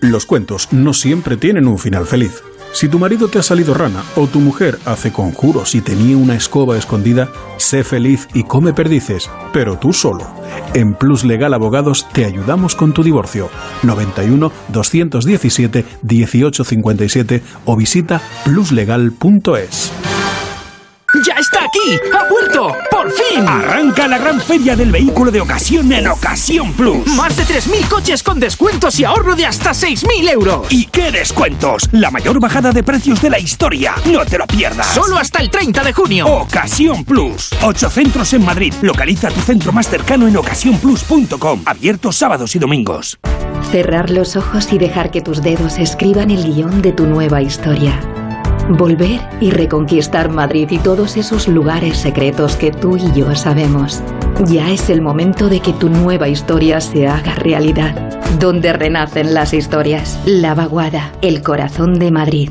Speaker 17: Los cuentos no siempre tienen un final feliz. Si tu marido te ha salido rana o tu mujer hace conjuros y tenía una escoba escondida, sé feliz y come perdices, pero tú solo. En Plus Legal Abogados te ayudamos con tu divorcio. 91 217 1857 o visita pluslegal.es.
Speaker 18: ¡Ya está aquí! ¡Ha vuelto! ¡Por fin!
Speaker 19: Arranca la gran feria del vehículo de ocasión en Ocasión Plus.
Speaker 18: Más de 3.000 coches con descuentos y ahorro de hasta 6.000 euros.
Speaker 19: ¿Y qué descuentos? La mayor bajada de precios de la historia. No te lo pierdas.
Speaker 18: Solo hasta el 30 de junio.
Speaker 19: Ocasión Plus. Ocho centros en Madrid. Localiza tu centro más cercano en ocasiónplus.com. Abiertos sábados y domingos.
Speaker 12: Cerrar los ojos y dejar que tus dedos escriban el guion de tu nueva historia. Volver y reconquistar Madrid y todos esos lugares secretos que tú y yo sabemos. Ya es el momento de que tu nueva historia se haga realidad. Donde renacen las historias. La vaguada, el corazón de Madrid.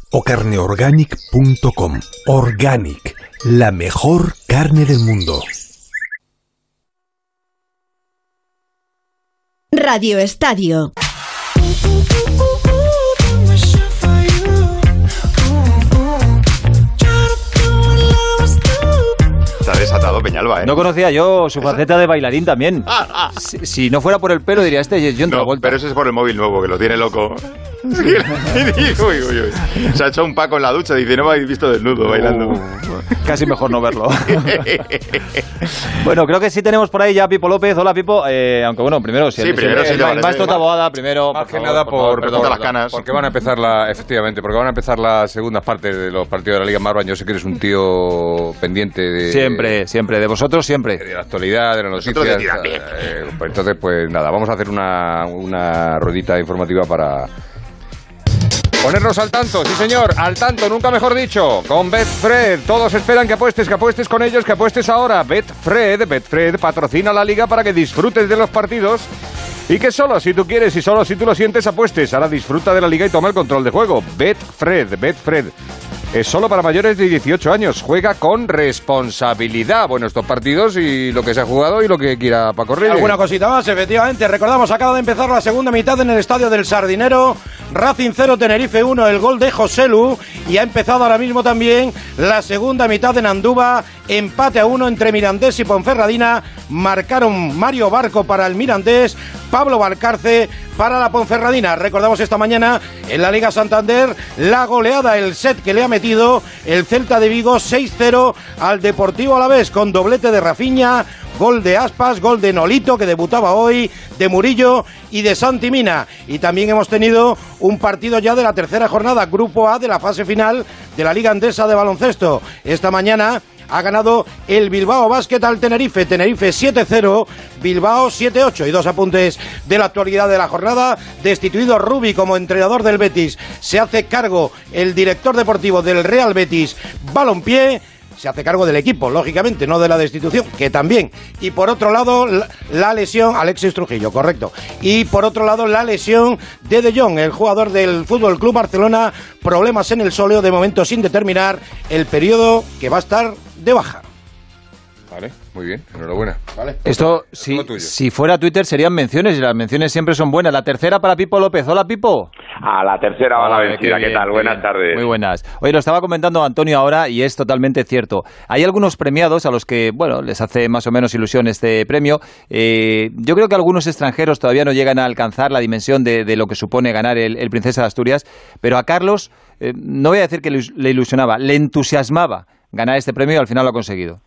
Speaker 20: o carneorganic.com. Organic, la mejor carne del mundo.
Speaker 1: Radio Estadio.
Speaker 2: Está desatado Peñalba, ¿eh?
Speaker 3: No conocía yo su faceta de bailarín también. Si, si no fuera por el pelo, diría este es John
Speaker 2: No,
Speaker 3: Travolta.
Speaker 2: pero ese es por el móvil nuevo, que lo tiene loco. *laughs* Uy, uy, uy. Se ha hecho un paco en la ducha, dice, no me habéis visto desnudo bailando.
Speaker 3: Uh, *laughs* Casi mejor no verlo. *laughs* bueno, creo que sí tenemos por ahí ya a Pipo López. Hola, Pipo. Eh, aunque bueno, primero, si
Speaker 2: Sí,
Speaker 3: el,
Speaker 2: primero
Speaker 3: el-
Speaker 2: sí
Speaker 3: maestro Taboada, primero.
Speaker 21: Más
Speaker 3: por
Speaker 21: que
Speaker 3: favor,
Speaker 21: nada
Speaker 3: por favor,
Speaker 21: por,
Speaker 2: perdón, las canas.
Speaker 21: Porque van a empezar la, efectivamente, porque van a empezar las segundas partes de los partidos de la Liga Marban. Yo sé que eres un tío pendiente de
Speaker 3: Siempre, siempre. De vosotros, siempre.
Speaker 21: de la actualidad, de las noticias.
Speaker 2: de
Speaker 21: eh, pues entonces, pues nada, vamos a hacer una, una ruedita informativa para Ponernos al tanto, sí señor, al tanto, nunca mejor dicho, con Betfred. Todos esperan que apuestes, que apuestes con ellos, que apuestes ahora. Betfred, Betfred patrocina la liga para que disfrutes de los partidos y que solo si tú quieres y solo si tú lo sientes apuestes. Ahora disfruta de la liga y toma el control de juego. Betfred, Betfred. Es solo para mayores de 18 años. Juega con responsabilidad. Bueno, estos partidos y lo que se ha jugado y lo que quiera Paco Reyes.
Speaker 5: Alguna cosita más, efectivamente. Recordamos, acaba de empezar la segunda mitad en el estadio del Sardinero. Racing 0, Tenerife 1, el gol de Joselu. Y ha empezado ahora mismo también la segunda mitad en Andúba. Empate a uno entre Mirandés y Ponferradina. Marcaron Mario Barco para el Mirandés, Pablo Valcarce para la Ponferradina. Recordamos esta mañana en la Liga Santander la goleada, el set que le ha metido el Celta de Vigo 6-0 al Deportivo Alavés con doblete de Rafiña, gol de Aspas, gol de Nolito que debutaba hoy, de Murillo y de Santi Mina. Y también hemos tenido un partido ya de la tercera jornada, Grupo A de la fase final de la Liga Andesa de Baloncesto. Esta mañana ha ganado el Bilbao Basket al Tenerife. Tenerife 7-0, Bilbao 7-8. Y dos apuntes de la actualidad de la jornada. Destituido Rubi como entrenador del Betis. Se hace cargo el director deportivo del Real Betis, Balompié se hace cargo del equipo, lógicamente, no de la destitución, que también. Y por otro lado, la, lesión, Alexis Trujillo, correcto. Y por otro lado, la lesión de De Jong, el jugador del Fútbol Club Barcelona, problemas en el sóleo, de momento sin determinar el periodo que va a estar de baja.
Speaker 21: Vale, muy bien, enhorabuena. Vale.
Speaker 3: Esto, si, si fuera Twitter, serían menciones y las menciones siempre son buenas. La tercera para Pipo López. Hola, Pipo.
Speaker 22: A la tercera va la vencida. ¿Qué, tal? Buenas tardes.
Speaker 3: Muy buenas. Oye, lo estaba comentando Antonio ahora y es totalmente cierto. Hay algunos premiados a los que, bueno, les hace más o menos ilusión este premio. Eh, yo creo que algunos extranjeros todavía no llegan a alcanzar la dimensión de, lo que supone ganar el, Princesa de Asturias, pero a Carlos, eh, no voy a decir que le ilusionaba, le entusiasmaba ganar este premio y al final lo ha conseguido.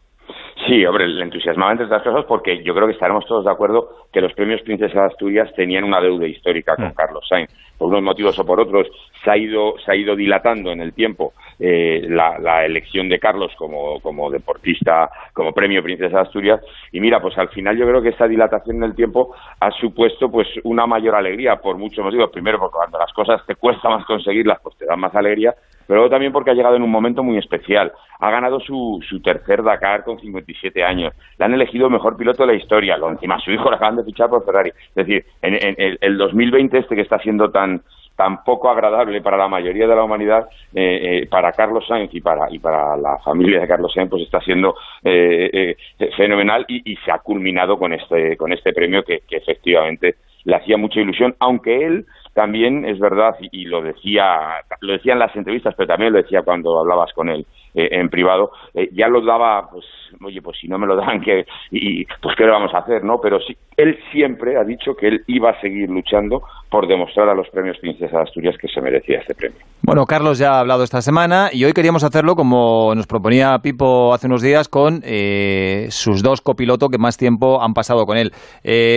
Speaker 22: Sí, hombre, le entusiasmaba entre otras cosas porque yo creo que estaremos todos de acuerdo que los premios Princesa de Asturias tenían una deuda histórica con mm. Carlos Sainz. Por unos motivos o por otros se ha ido, se ha ido dilatando en el tiempo eh, la, elección de Carlos como, como deportista, como premio Princesa de Asturias. Y mira, pues al final yo creo que esa dilatación en el tiempo ha supuesto pues una mayor alegría por muchos motivos. Primero, porque cuando las cosas te cuesta más conseguirlas, pues te dan más alegría pero también porque ha llegado en un momento muy especial. Ha ganado su, su tercer Dakar con 57 años. Le han elegido mejor piloto de la historia. Lo encima su hijo le acaban de fichar por Ferrari. Es decir, en, el 2020 este que está siendo tan tan poco agradable para la mayoría de la humanidad, eh, eh, para Carlos Sainz y para, y para la familia de Carlos Sainz, pues está siendo eh, fenomenal y, y, se ha culminado con este, con este premio que efectivamente le hacía mucha ilusión, aunque él también es verdad, y, lo decía, lo decía en las entrevistas, pero también lo decía cuando hablabas con él eh, en privado, eh, ya lo daba, pues, oye, pues si no me lo dan, que, y, pues qué le vamos a hacer, ¿no? Pero sí, él siempre ha dicho que él iba a seguir luchando por demostrar a los premios Princesa de Asturias que se merecía este premio.
Speaker 3: Bueno, Carlos ya ha hablado esta semana y hoy queríamos hacerlo como nos proponía Pipo hace unos días con eh, sus dos copilotos que más tiempo han pasado con él.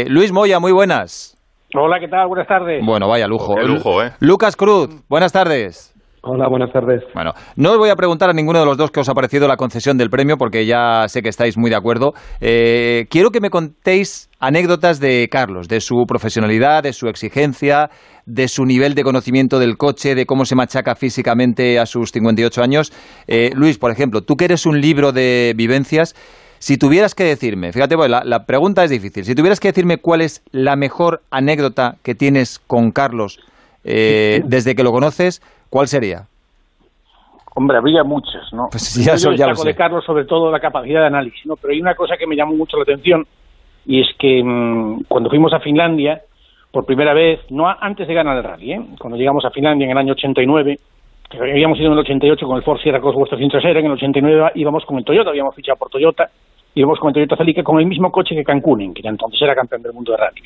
Speaker 3: Luis Moya, muy buenas.
Speaker 23: Hola, ¿qué tal? Buenas tardes.
Speaker 3: Bueno, vaya lujo.
Speaker 2: Qué lujo, ¿eh?
Speaker 3: Lucas Cruz, buenas tardes.
Speaker 23: Hola, buenas tardes.
Speaker 3: Bueno, no os voy a preguntar a ninguno de los dos que os ha parecido la concesión del premio, porque ya sé que estáis muy de acuerdo. Eh, quiero que me contéis anécdotas de Carlos, de su profesionalidad, de su exigencia, de su nivel de conocimiento del coche, de cómo se machaca físicamente a sus 58 años. Eh, Luis, por ejemplo, tú que eres un libro de vivencias, si tuvieras que decirme, fíjate, la, pregunta es difícil, si tuvieras que decirme cuál es la mejor anécdota que tienes con Carlos eh, desde que lo conoces, ¿cuál sería?
Speaker 23: Hombre, habría muchas, ¿no?
Speaker 3: Pues ya, Yo ya
Speaker 23: de Carlos sobre todo la capacidad de análisis, ¿no? Pero hay una cosa que me llamó mucho la atención y es que mm, cuando fuimos a Finlandia, por primera vez, no antes de ganar el rally, ¿eh? cuando llegamos a Finlandia en el año 89, habíamos ido en el 88 con el Ford Sierra Cosworth sin trasera, en el 89 íbamos con el Toyota, habíamos fichado por Toyota, íbamos con el Toyota Celica con el mismo coche que Cancún, que entonces era campeón del mundo de rally.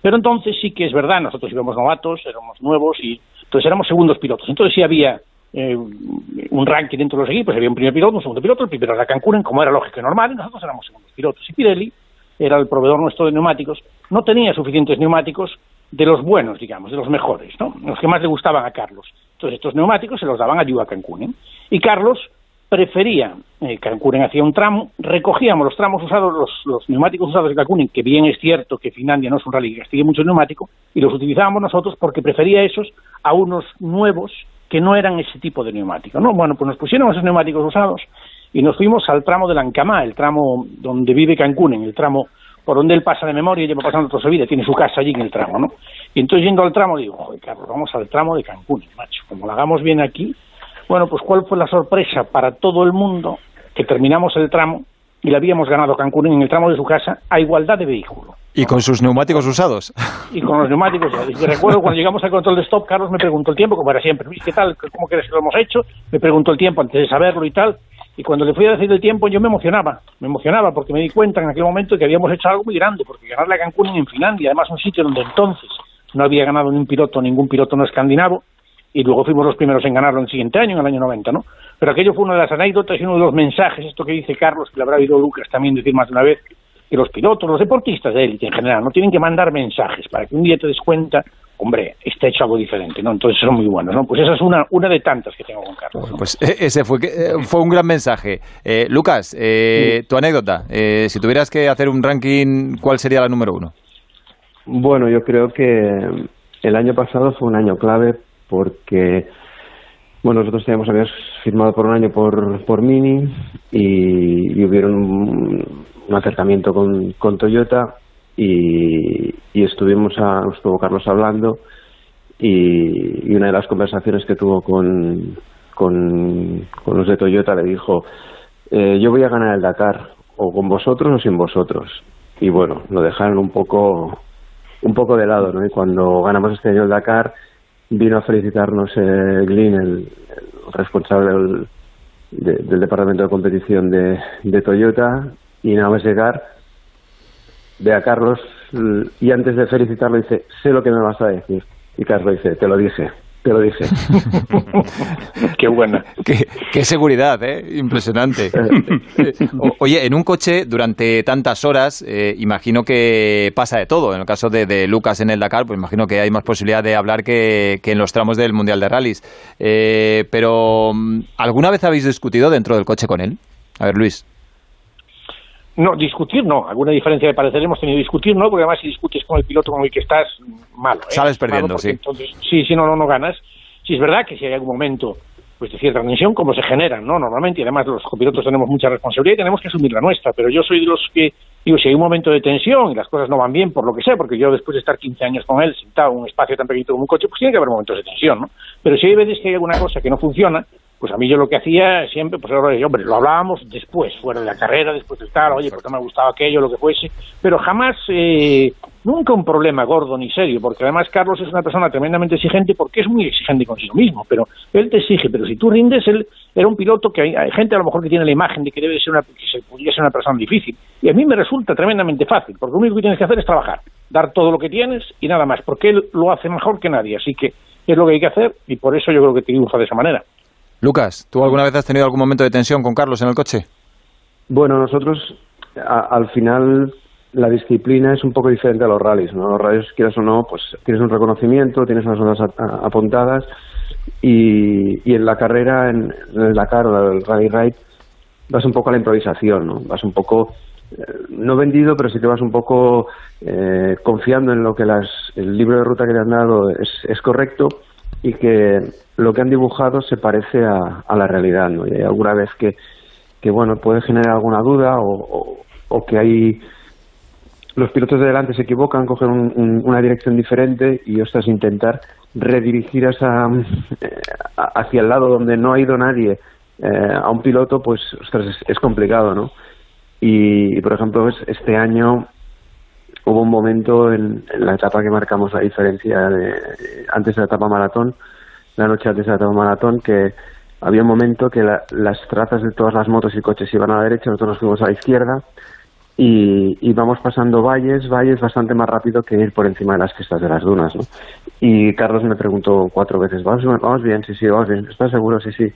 Speaker 23: Pero entonces sí que es verdad, nosotros íbamos novatos, éramos nuevos y entonces éramos segundos pilotos. Entonces sí había eh, un ranking dentro de los equipos, había un primer piloto, un segundo piloto, el primero era Cancún, como era lógico y normal, y nosotros éramos segundos pilotos. Y Pirelli era el proveedor nuestro de neumáticos, no tenía suficientes neumáticos de los buenos, digamos, de los mejores, ¿no? Los que más le gustaban a Carlos. Entonces estos neumáticos se los daban a Yuba Cancún. ¿eh? Y Carlos prefería, eh, hacía un tramo, recogíamos los tramos usados, los, neumáticos usados de Cancún, que bien es cierto que Finlandia no es un rally que castigue mucho neumático, y los utilizábamos nosotros porque prefería esos a unos nuevos que no eran ese tipo de neumático. ¿no? Bueno, pues nos pusieron esos neumáticos usados y nos fuimos al tramo de Lancamá, el tramo donde vive Cancún, el tramo por donde él pasa de memoria y lleva pasando toda su vida, tiene su casa allí en el tramo, ¿no? Y entonces yendo al tramo digo, joder, Carlos, vamos al tramo de Cancún, macho, como lo hagamos bien aquí, bueno, pues cuál fue la sorpresa para todo el mundo que terminamos el tramo y le habíamos ganado Cancún en el tramo de su casa a igualdad de vehículo.
Speaker 3: Y con sus neumáticos usados.
Speaker 23: Y con los neumáticos. Y recuerdo cuando llegamos al control de stop, Carlos me preguntó el tiempo, como era siempre. ¿qué tal? ¿Cómo crees que lo hemos hecho? Me preguntó el tiempo antes de saberlo y tal. Y cuando le fui a decir el tiempo, yo me emocionaba, me emocionaba porque me di cuenta en aquel momento que habíamos hecho algo muy grande, porque ganarle a Cancún en Finlandia, además un sitio donde entonces no había ganado ni un piloto, ningún piloto no escandinavo, y luego fuimos los primeros en ganarlo en el siguiente año, en el año 90, ¿no? Pero aquello fue una de las anécdotas y uno de los mensajes, esto que dice Carlos, que le habrá oído Lucas también decir más de una vez, que los pilotos, los deportistas de élite en general, no tienen que mandar mensajes para que un día te des cuenta hombre, está hecho algo diferente, ¿no? Entonces son muy buenos, ¿no? Pues esa es una, una de tantas que tengo con Carlos. ¿no?
Speaker 3: Pues eh, ese fue, eh, fue un gran mensaje. Eh, Lucas, eh, tu anécdota. Eh, si tuvieras que hacer un ranking, ¿cuál sería la número uno?
Speaker 24: Bueno, yo creo que el año pasado fue un año clave porque, bueno, nosotros teníamos, habíamos firmado por un año por, por Mini y, y hubieron un, un acercamiento con, con Toyota y, estuvimos a, estuvo Carlos hablando y, una de las conversaciones que tuvo con, con, los de Toyota le dijo eh, yo voy a ganar el Dakar o con vosotros o sin vosotros y bueno lo dejaron un poco un poco de lado ¿no? y cuando ganamos este año el Dakar vino a felicitarnos eh, Glyn el, responsable del, de- del departamento de competición de, de Toyota y nada más llegar ve a Carlos y antes de felicitarlo dice sé lo que me vas a decir y Carlos dice te lo dije te lo dije *laughs*
Speaker 23: Qué buena.
Speaker 3: Qué, qué seguridad, ¿eh? Impresionante. *laughs* Eh, o- Oye, en un coche durante tantas horas, eh, imagino que pasa de todo. En el caso de, de Lucas en el Dakar, pues imagino que hay más posibilidad de hablar que, que en los tramos del Mundial de Rallys. Eh, pero, mm, ¿alguna vez habéis discutido dentro del coche con él? A ver, Luis.
Speaker 23: No, discutir no. Alguna diferencia de parecer hemos tenido discutir, no, porque además si discutes con el piloto con el que estás, malo. ¿eh?
Speaker 3: Sales perdiendo, sí.
Speaker 23: Entonces, sí, sí, no, no, no ganas. Sí, es verdad que si hay algún momento pues de cierta tensión, como se generan, ¿no? Normalmente, y además los copilotos tenemos mucha responsabilidad y tenemos que asumir la nuestra, pero yo soy de los que, digo, si hay un momento de tensión y las cosas no van bien, por lo que sea, porque yo después de estar 15 años con él, sentado en un espacio tan pequeñito como un coche, pues tiene que haber momentos de tensión, ¿no? Pero si hay veces que hay alguna cosa que no funciona, pues a mí yo lo que hacía siempre, pues hombre, lo hablábamos después, fuera de la carrera, después del tal, oye, porque me gustaba aquello, lo que fuese, pero jamás, eh, nunca un problema gordo ni serio, porque además Carlos es una persona tremendamente exigente porque es muy exigente consigo mismo, pero él te exige, pero si tú rindes, él era un piloto que hay, hay gente a lo mejor que tiene la imagen de que debe ser una, que se podría ser una persona difícil, y a mí me resulta tremendamente fácil, porque lo único que tienes que hacer es trabajar, dar todo lo que tienes y nada más, porque él lo hace mejor que nadie, así que es lo que hay que hacer y por eso yo creo que triunfa de esa manera.
Speaker 3: Lucas, ¿tú alguna vez has tenido algún momento de tensión con Carlos en el coche?
Speaker 24: Bueno, nosotros a- al final la disciplina es un poco diferente a los rallies, ¿no? Los rallies, quieras o no, pues tienes un reconocimiento, tienes unas horas apuntadas y, y en la carrera, en, en el Dakar o el Rally Ride, vas un poco a la improvisación, ¿no? Vas un poco, eh, no vendido, pero sí que vas un poco eh, confiando en lo que las, el libro de ruta que te han dado es, es correcto y que lo que han dibujado se parece a, a la realidad, ¿no? Y hay alguna vez que, que bueno, puede generar alguna duda o, o- que hay los pilotos de delante se equivocan, cogen un- un- una dirección diferente y ostras, intentar redirigir esa, eh, hacia el lado donde no ha ido nadie eh, a un piloto, pues ostras, es, complicado, ¿no? Y, por ejemplo, es- este año hubo un momento en, en la etapa que marcamos la diferencia de, antes de la etapa maratón, la noche antes de la etapa maratón, que había un momento que la- las trazas de todas las motos y coches iban a la derecha, nosotros nos fuimos a la izquierda y, y vamos pasando valles, valles bastante más rápido que ir por encima de las crestas de las dunas, ¿no? Y Carlos me preguntó cuatro veces, ¿vamos, vamos bien? Sí, sí, vamos bien. ¿Estás seguro? Sí, sí.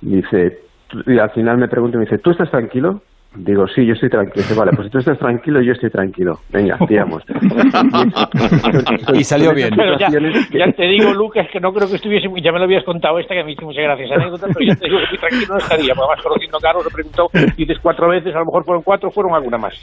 Speaker 24: Dice, y al final me pregunta y me dice, ¿tú estás tranquilo? Digo, sí, yo estoy tranquilo. Dice, vale, pues si tú estás tranquilo, yo estoy tranquilo. Venga, tiramos. *laughs*
Speaker 3: Y salió bien.
Speaker 23: Pero ya, ya te digo, Lucas, que no creo que estuviese, muy- ya me lo habías contado esta, que mí hizo muchas gracias anécdota, pero ya te digo que muy tranquilo no estaría, porque además conociendo a Carlos, le preguntó, dices cuatro veces, a lo mejor fueron cuatro, fueron alguna más. *laughs*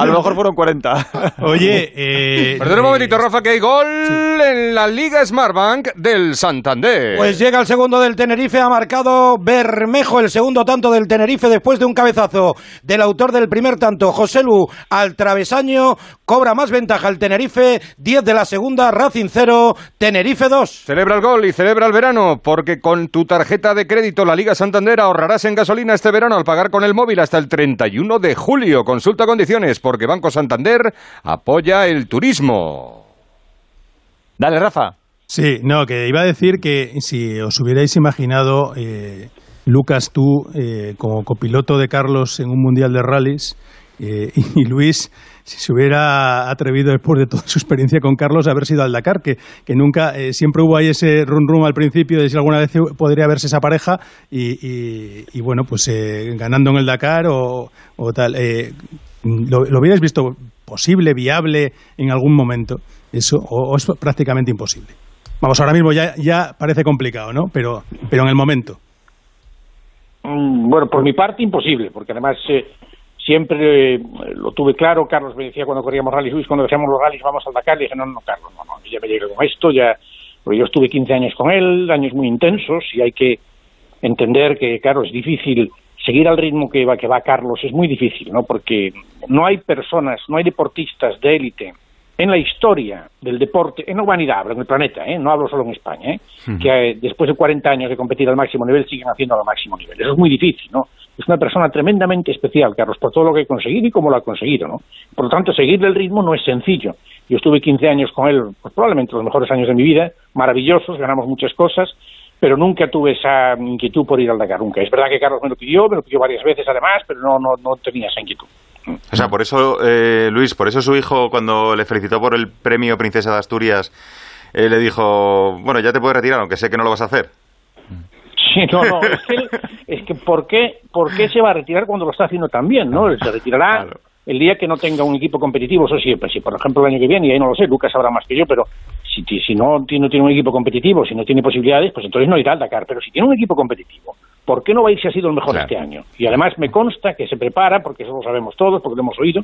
Speaker 3: A lo mejor fueron 40.
Speaker 4: Oye, eh,
Speaker 21: Perdón un momentito, Rafa, que hay gol en la Liga Smartbank del Santander.
Speaker 5: Pues llega el segundo del Tenerife, ha marcado Bermejo el segundo tanto del Tenerife después de un cabezazo del autor del primer tanto, José Lu, al travesaño, cobra más ventaja el Tenerife, 10 de la segunda, Racing 0, Tenerife 2.
Speaker 21: Celebra el gol y celebra el verano, porque con tu tarjeta de crédito la Liga Santander ahorrarás en gasolina este verano al pagar con el móvil hasta el 31 de julio. Consulta condiciones, porque Banco Santander apoya el turismo.
Speaker 3: Dale, Rafa.
Speaker 4: Sí, no, que iba a decir que si os hubierais imaginado, eh, Lucas, tú eh, como copiloto de Carlos en un mundial de rallies eh, *laughs* y Luis, si se hubiera atrevido después de toda su experiencia con Carlos a haber sido al Dakar, que, que nunca, eh, siempre hubo ahí ese run al principio de si alguna vez podría verse esa pareja y, y- bueno, pues eh, ganando en el Dakar o, tal. eh, ¿lo, lo hubierais visto posible, viable en algún momento? Eso o, o es prácticamente imposible. Vamos, ahora mismo ya, ya parece complicado, ¿no? Pero, pero en el momento.
Speaker 23: Mm, Bueno, por mi parte imposible, porque además eh, siempre eh, lo tuve claro. Carlos me decía cuando corríamos rallies, Luis, cuando decíamos los rallies vamos al Dakar, le dije, no, no, Carlos, no, no, ya me llegué con esto, ya, porque yo estuve 15 años con él, años muy intensos, y hay que entender que, claro, es difícil seguir al ritmo que va, que va Carlos, es muy difícil, ¿no? Porque no hay personas, no hay deportistas de élite en la historia del deporte, en la humanidad, hablo en el planeta, ¿eh? no hablo solo en España, ¿eh? que eh, después de 40 años de competir al máximo nivel siguen haciendo al máximo nivel. Eso es muy difícil, ¿no? Es una persona tremendamente especial, Carlos, por todo lo que ha conseguido y cómo lo ha conseguido, ¿no? Por lo tanto, seguirle el ritmo no es sencillo. Yo estuve 15 años con él, pues, probablemente los mejores años de mi vida, maravillosos, ganamos muchas cosas, pero nunca tuve esa inquietud por ir al Dakar, nunca. Es verdad que Carlos me lo pidió, me lo pidió varias veces además, pero no, no, no tenía esa inquietud.
Speaker 2: O sea, por eso, eh, Luis, por eso su hijo, cuando le felicitó por el premio Princesa de Asturias, eh, le dijo, bueno, ya te puedes retirar, aunque sé que no lo vas a hacer.
Speaker 23: Sí, no, no, es que, es que ¿por, qué, ¿por qué se va a retirar cuando lo está haciendo tan bien, no? Se retirará el día que no tenga un equipo competitivo, eso siempre, si por ejemplo el año que viene, y ahí no lo sé, Lucas sabrá más que yo, pero si, si no, tiene, no tiene un equipo competitivo, si no tiene posibilidades, pues entonces no irá al Dakar, pero si tiene un equipo competitivo, ¿por qué no va a ir si ha sido el mejor
Speaker 2: Claro.
Speaker 23: este año? Y además me consta que se prepara, porque eso lo sabemos todos, porque lo hemos oído,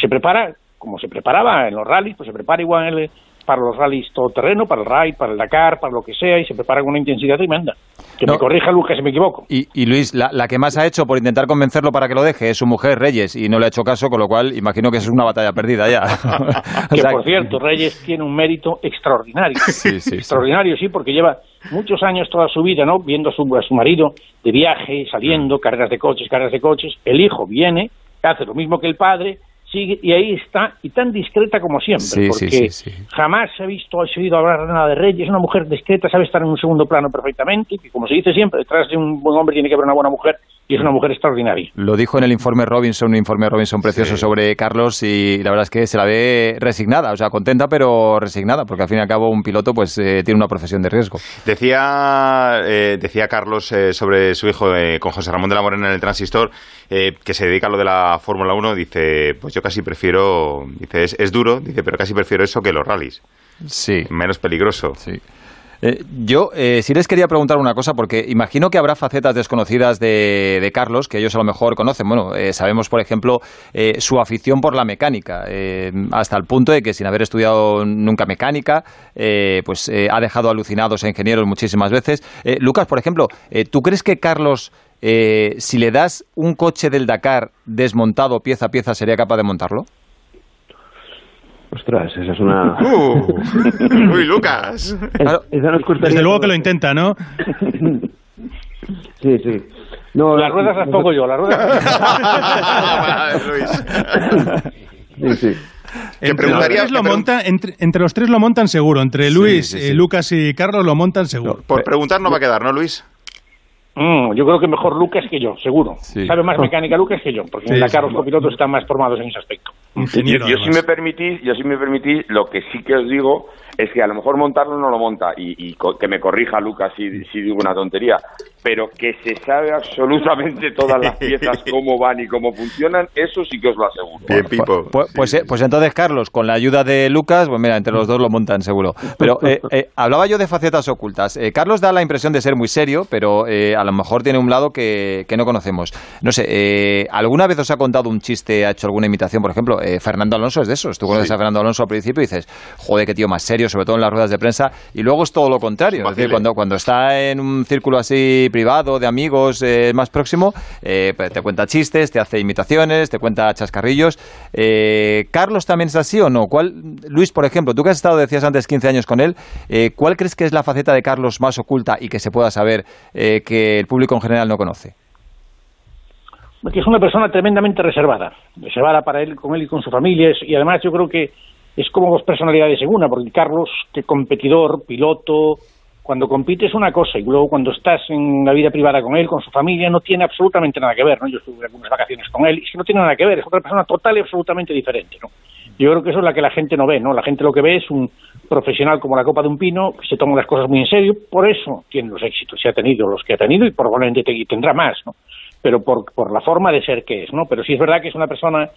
Speaker 23: se prepara como se preparaba en los rallies, pues se prepara igual el- para los rallies todoterreno, para el ride, para el Dakar, para lo que sea, y se prepara con una intensidad tremenda. Que me corrija Lucas si me equivoco.
Speaker 3: Y, y Luis, la, la que más ha hecho por intentar convencerlo para que lo deje es su mujer, Reyes, y no le ha hecho caso, con lo cual imagino que es una batalla perdida ya. *laughs* O
Speaker 23: que
Speaker 3: sea,
Speaker 23: por cierto, Reyes tiene un mérito extraordinario. *laughs*
Speaker 3: Sí, sí,
Speaker 23: extraordinario, sí, porque lleva muchos años, toda su vida, ¿no? Viendo a su, a su marido de viaje, saliendo, carreras de coches, carreras de coches. El hijo viene, hace lo mismo que el padre, sigue y ahí está, y tan discreta como siempre,
Speaker 3: Sí,
Speaker 23: porque
Speaker 3: sí, sí.
Speaker 23: jamás se ha visto, se ha oído hablar nada de Reyes, es una mujer discreta, sabe estar en un segundo plano perfectamente, y como se dice siempre, detrás de un buen hombre tiene que haber una buena mujer, y es una mujer extraordinaria.
Speaker 3: Lo dijo en el informe Robinson, un informe Robinson precioso sobre Carlos y la verdad es que se la ve resignada, o sea, contenta pero resignada, porque al fin y al cabo un piloto pues eh, tiene una profesión de riesgo.
Speaker 2: Decía, eh, decía Carlos eh, sobre su hijo eh, con José Ramón de la Morena en el Transistor, eh, que se dedica a lo de la Fórmula 1, dice, pues yo casi prefiero, dice, es, es duro, dice, pero casi prefiero eso que los rallies.
Speaker 3: Sí.
Speaker 2: Menos peligroso.
Speaker 3: Sí. Eh, yo eh, sí les quería preguntar una cosa, porque imagino que habrá facetas desconocidas de, Carlos que ellos a lo mejor conocen. Bueno, eh, sabemos, por ejemplo, eh, su afición por la mecánica, hasta el punto de que sin haber estudiado nunca mecánica, pues ha dejado alucinados a ingenieros muchísimas veces. Lucas, por ejemplo, ¿tú crees que Carlos, si le das un coche del Dakar desmontado pieza a pieza, sería capaz de montarlo?
Speaker 24: Ostras, esa es una...
Speaker 2: Uh, uy, Lucas.
Speaker 24: Es- esa nos costaría-
Speaker 4: Desde luego que lo intenta, ¿no?
Speaker 24: Sí, sí. No,
Speaker 23: Las ruedas las pongo yo, las ruedas...
Speaker 24: Sí, sí.
Speaker 4: Entre los, tres lo montan, entre, entre los tres lo montan seguro. Entre Luis,
Speaker 2: sí,
Speaker 4: eh,
Speaker 2: sí.
Speaker 4: Lucas y Carlos lo montan seguro.
Speaker 2: Por preguntar no va a quedar, ¿no, Luis?
Speaker 23: Mm, yo creo que mejor Lucas que yo, seguro. Sabe más mecánica Lucas que yo, porque en
Speaker 2: Sí,
Speaker 23: Dakar
Speaker 2: sí.
Speaker 23: los copilotos están más formados en ese aspecto.
Speaker 22: Yo, yo si me permitís, yo si me permitís, lo que sí que os digo es que a lo mejor montarlo no lo monta. Y, que me corrija Lucas si, si digo una tontería, pero que se sabe absolutamente *laughs* todas las piezas cómo van y cómo funcionan, eso sí que os lo aseguro.
Speaker 2: Bien, Pipo.
Speaker 3: Pues, pues, eh, pues entonces, Carlos, con la ayuda de Lucas, pues mira, entre los dos lo montan seguro. Pero eh, eh, hablaba yo de facetas ocultas. Eh, Carlos da la impresión de ser muy serio, pero eh, a lo mejor tiene un lado que, que no conocemos. No sé, eh, ¿alguna vez os ha contado un chiste, ha hecho alguna imitación? Por ejemplo, eh, Fernando Alonso es de esos. Tú conoces
Speaker 2: Sí.
Speaker 3: a Fernando Alonso al principio y dices, joder, qué tío más serio, sobre todo en las ruedas de prensa. Y luego es todo lo contrario. Es decir, cuando, cuando está en un círculo así privado, de amigos eh, más próximo, eh, pues te cuenta chistes, te hace imitaciones, te cuenta chascarrillos. Eh, ¿Carlos también es así o no? ¿Cuál, Luis, por ejemplo, tú que has estado, decías antes, 15 años con él, eh, ¿cuál crees que es la faceta de Carlos más oculta y que se pueda saber eh, que el público en general no conoce?
Speaker 23: que es una persona tremendamente reservada, reservada para él, con él y con su familia, y además yo creo que es como dos personalidades en una, porque Carlos, que competidor, piloto, cuando compite es una cosa, y luego cuando estás en la vida privada con él, con su familia, no tiene absolutamente nada que ver, ¿no? Yo estuve algunas vacaciones con él, y que no tiene nada que ver, es otra persona total y absolutamente diferente, ¿no? Yo creo que eso es la que la gente no ve, ¿no? La gente lo que ve es un profesional como la copa de un pino, que se toma las cosas muy en serio, por eso tiene los éxitos, se ha tenido los que ha tenido y probablemente tendrá más, ¿no? pero por, por la forma de ser que es, ¿no? Pero sí es verdad que es una persona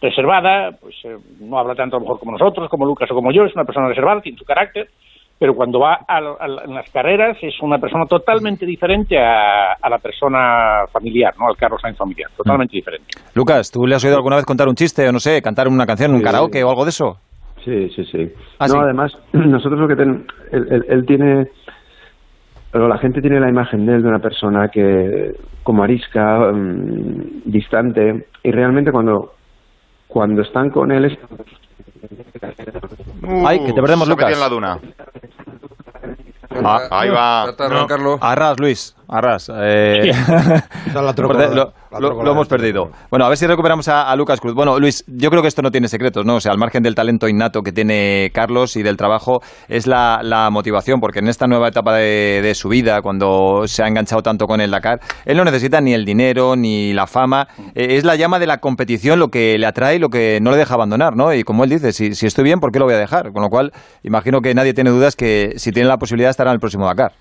Speaker 23: reservada, pues eh, no habla tanto a lo mejor como nosotros, como Lucas o como yo, es una persona reservada, tiene su carácter, pero cuando va a, a- en las carreras es una persona totalmente diferente a, a la persona familiar, ¿no? Al Carlos Sainz familiar, totalmente diferente.
Speaker 3: Lucas, ¿tú le has oído alguna vez contar un chiste o no sé, cantar una canción, un karaoke o algo de eso?
Speaker 24: Sí, sí, sí.
Speaker 3: Ah,
Speaker 24: no,
Speaker 3: sí.
Speaker 24: además, *clears throat* nosotros lo que tenemos, él, él- él tiene, pero la gente tiene la imagen de él de una persona que, como arisca, mm, distante, y realmente cuando, cuando están con él es...
Speaker 3: Ay, que te perdemos, Lucas.
Speaker 2: en la duna. Ah, ahí va.
Speaker 21: Trata de arrancarlo.
Speaker 3: Arras, Luis, arras. Eh, *laughs*
Speaker 25: la troco,
Speaker 3: lo,
Speaker 25: la-
Speaker 3: hemos perdido. Bueno, a ver si recuperamos a, a Lucas Cruz. Bueno, Luis, yo creo que esto no tiene secretos, ¿no? O sea, al margen del talento innato que tiene Carlos y del trabajo, es la, la motivación, porque en esta nueva etapa de, de su vida, cuando se ha enganchado tanto con el Dakar, él no necesita ni el dinero ni la fama. Eh, es la llama de la competición lo que le atrae y lo que no le deja abandonar, ¿no? Y como él dice, si, si estoy bien, ¿por qué lo voy a dejar? Con lo cual, imagino que nadie tiene dudas que si tiene la posibilidad estará en el próximo Dakar.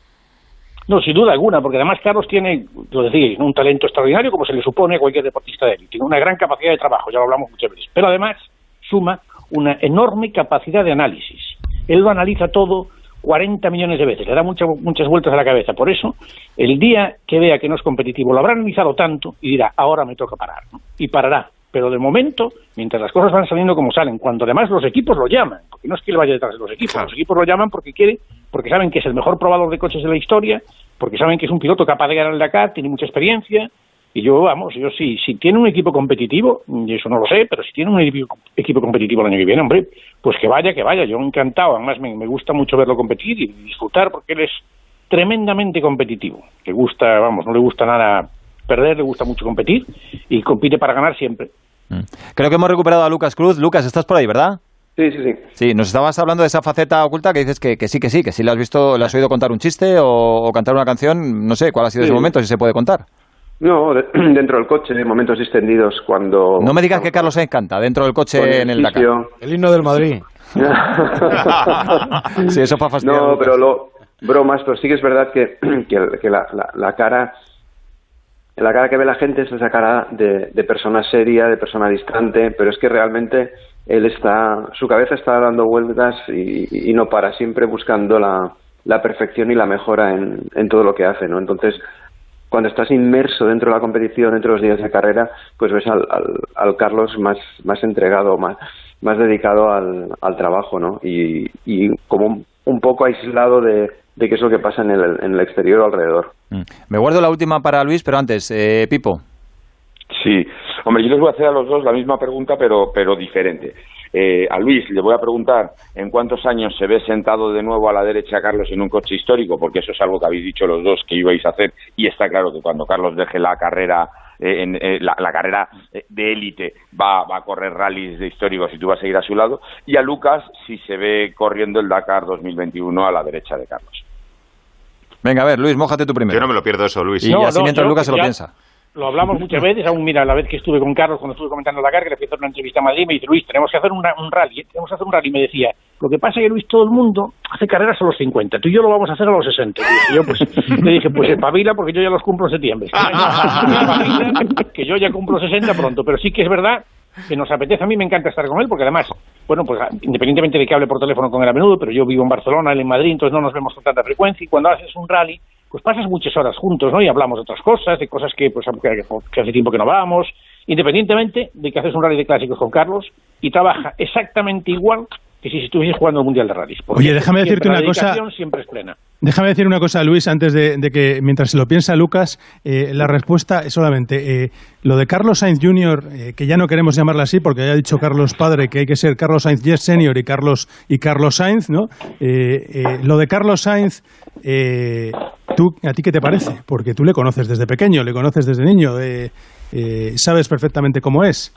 Speaker 23: No, sin duda alguna, porque además Carlos tiene, lo decía, un talento extraordinario como se le supone a cualquier deportista de élite. Tiene una gran capacidad de trabajo, ya lo hablamos muchas veces. Pero además suma una enorme capacidad de análisis. Él lo analiza todo 40 millones de veces, le da muchas muchas vueltas a la cabeza. Por eso, el día que vea que no es competitivo, lo habrá analizado tanto y dirá, ahora me toca parar. ¿no? Y parará. Pero de momento, mientras las cosas van saliendo como salen, cuando además los equipos lo llaman, porque no es que él vaya detrás de los equipos, los equipos lo llaman porque quiere, porque saben que es el mejor probador de coches de la historia, porque saben que es un piloto capaz de ganar el Dakar, tiene mucha experiencia, y yo, vamos, yo sí, si tiene un equipo competitivo, y eso no lo sé, pero si tiene un equipo, equipo competitivo el año que viene, hombre, pues que vaya, que vaya, yo encantado, además me, me gusta mucho verlo competir y disfrutar, porque él es tremendamente competitivo, le gusta, vamos, no le gusta nada perder, le gusta mucho competir, y compite para ganar siempre.
Speaker 3: Creo que hemos recuperado a Lucas Cruz. Lucas, estás por ahí, ¿verdad?
Speaker 24: Sí, sí, sí.
Speaker 3: Sí, nos estabas hablando de esa faceta oculta que dices que, que sí, que sí, que sí le has visto, le has oído contar un chiste o, o cantar una canción, no sé cuál ha sido ese
Speaker 24: Sí.
Speaker 3: momento, si se puede contar.
Speaker 24: No, de- *clears throat* dentro del coche, en momentos distendidos, cuando...
Speaker 3: No me digas que Carlos Sainz canta dentro del coche
Speaker 24: el
Speaker 3: en el Dakar.
Speaker 25: El himno del Madrid. *laughs*
Speaker 3: Sí, eso para fastidiar.
Speaker 24: No, pero lo, bromas, pero sí que es verdad que, *clears throat* que, que la, la- la cara la cara que ve la gente es esa cara de, persona seria, de persona distante, pero es que realmente él está, su cabeza está dando vueltas y, no para, siempre buscando la, perfección y la mejora en, todo lo que hace, ¿no? Entonces, cuando estás inmerso dentro de la competición, dentro de los días de carrera, pues ves al, al, al Carlos más, más entregado, más, más dedicado al, al trabajo, ¿no? Y, como un poco aislado de, de qué es lo que pasa en el, en el exterior o alrededor.
Speaker 3: Mm. Me guardo la última para Luis, pero antes, eh, Pipo.
Speaker 22: Sí, hombre, yo les voy a hacer a los dos la misma pregunta, pero, pero diferente. Eh, a Luis le voy a preguntar en cuántos años se ve sentado de nuevo a la derecha Carlos en un coche histórico, porque eso es algo que habéis dicho los dos que ibais a hacer, y está claro que cuando Carlos deje la carrera, eh, en, eh, la, la carrera eh, de élite, va, va a correr rallies de históricos y tú vas a ir a su lado, y a Lucas si se ve corriendo el Dakar 2021 a la derecha de Carlos.
Speaker 3: Venga, a ver, Luis, mójate tú primero.
Speaker 2: Yo no me lo pierdo eso, Luis.
Speaker 3: Y
Speaker 23: No,
Speaker 3: así
Speaker 23: no,
Speaker 3: mientras Lucas se lo piensa.
Speaker 23: Lo hablamos muchas veces, aún mira, la vez que estuve con Carlos, cuando estuve comentando la carga, le fui a hacer una entrevista a Madrid, me dice, Luis, tenemos que hacer una- un rally, ¿eh? tenemos que hacer un rally, me decía, lo que pasa es que Luis, todo el mundo hace carreras a los 50, tú y yo lo vamos a hacer a los 60. Y yo, pues, *laughs* le dije, pues espabila porque yo ya los cumplo en septiembre. *laughs* *laughs* Que yo ya cumplo 60 pronto, pero sí que es verdad que nos apetece, a mí me encanta estar con él, porque además, bueno, pues independientemente de que hable por teléfono con él a menudo, pero yo vivo en Barcelona, él en Madrid, entonces no nos vemos con tanta frecuencia, y cuando haces un rally, pues pasas muchas horas juntos, ¿no? Y hablamos de otras cosas, de cosas que, pues, que hace tiempo que no vamos, independientemente de que haces un rally de clásicos con Carlos, y trabaja exactamente igual que si estuvieses jugando el Mundial de Rallys.
Speaker 4: Oye, déjame decirte una cosa.
Speaker 23: siempre es plena.
Speaker 4: Déjame decir una cosa, Luis, antes de, de que, mientras se lo piensa Lucas, eh, la respuesta es solamente eh, lo de Carlos Sainz Jr., eh, que ya no queremos llamarla así porque ya ha dicho Carlos Padre que hay que ser Carlos Sainz Yes Senior y Carlos, y Carlos Sainz, ¿no? Eh, eh, lo de Carlos Sainz, eh, ¿tú, ¿a ti qué te parece? Porque tú le conoces desde pequeño, le conoces desde niño, eh, eh, sabes perfectamente cómo es.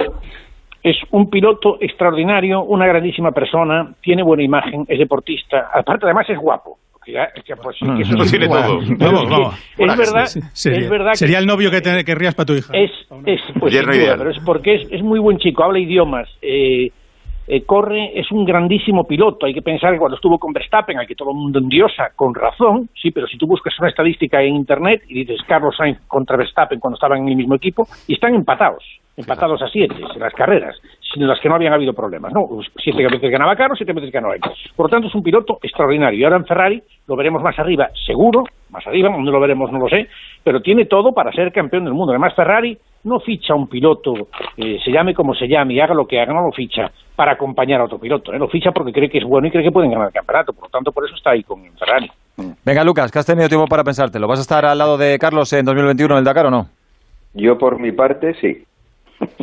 Speaker 23: Es un piloto extraordinario, una grandísima persona, tiene buena imagen, es deportista, aparte además es guapo. Ya- pues, que eso
Speaker 4: tiene todo. Vamos,
Speaker 23: es que
Speaker 4: vamos.
Speaker 23: Es verdad,
Speaker 4: Sí, sí, sería,
Speaker 23: es verdad que
Speaker 4: sería el novio que te querrías para tu hija.
Speaker 23: es, es pues,
Speaker 2: Yerno
Speaker 23: sin duda,
Speaker 2: ideal.
Speaker 23: pero es porque es, es muy buen chico, habla idiomas, eh, eh, corre, es un grandísimo piloto. Hay que pensar que cuando estuvo con Verstappen, al que todo el mundo endiosa, con razón, sí, pero si tú buscas una estadística en Internet y dices Carlos Sainz contra Verstappen cuando estaban en el mismo equipo, y están empatados, empatados a siete en las carreras, sin las que no habían habido problemas. ¿no? Siete veces ganaba Carlos, siete veces ganaba él. Por lo tanto, es un piloto extraordinario. Y ahora en Ferrari lo veremos más arriba, seguro, más arriba, donde lo veremos no lo sé, pero tiene todo para ser campeón del mundo. Además, Ferrari no ficha un piloto, eh, se llame como se llame y haga lo que haga, no lo ficha para acompañar a otro piloto, ¿eh? lo ficha porque cree que es bueno y cree que pueden ganar el campeonato, por lo tanto por eso está ahí con Ferrari.
Speaker 3: Venga, Lucas, que has tenido tiempo para pensártelo. ¿Vas a estar al lado de Carlos en 2021 en el Dakar o no?
Speaker 24: Yo por mi parte sí.